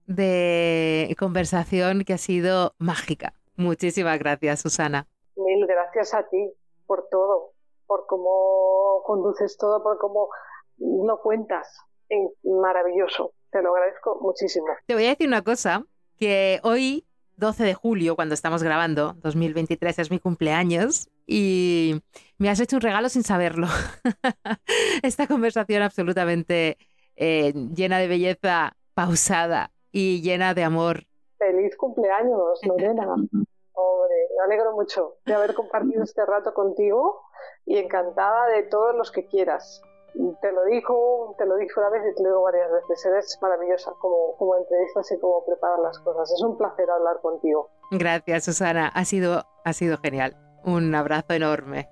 de conversación que ha sido mágica. Muchísimas gracias, Susana. Mil gracias a ti por todo, por cómo conduces todo, por cómo lo cuentas. Maravilloso. Te lo agradezco muchísimo. Te voy a decir una cosa, que hoy, 12 de julio, cuando estamos grabando, 2023 es mi cumpleaños, y me has hecho un regalo sin saberlo. (laughs) Esta conversación absolutamente eh, llena de belleza, pausada y llena de amor. Feliz cumpleaños, Lorena. (laughs) me alegro mucho de haber compartido este rato contigo y encantada de todos los que quieras. Te lo dijo, te lo dije una vez y te lo digo varias veces. Eres maravillosa como, como entrevistas y como preparar las cosas. Es un placer hablar contigo. Gracias, Susana. Ha sido, ha sido genial. Un abrazo enorme.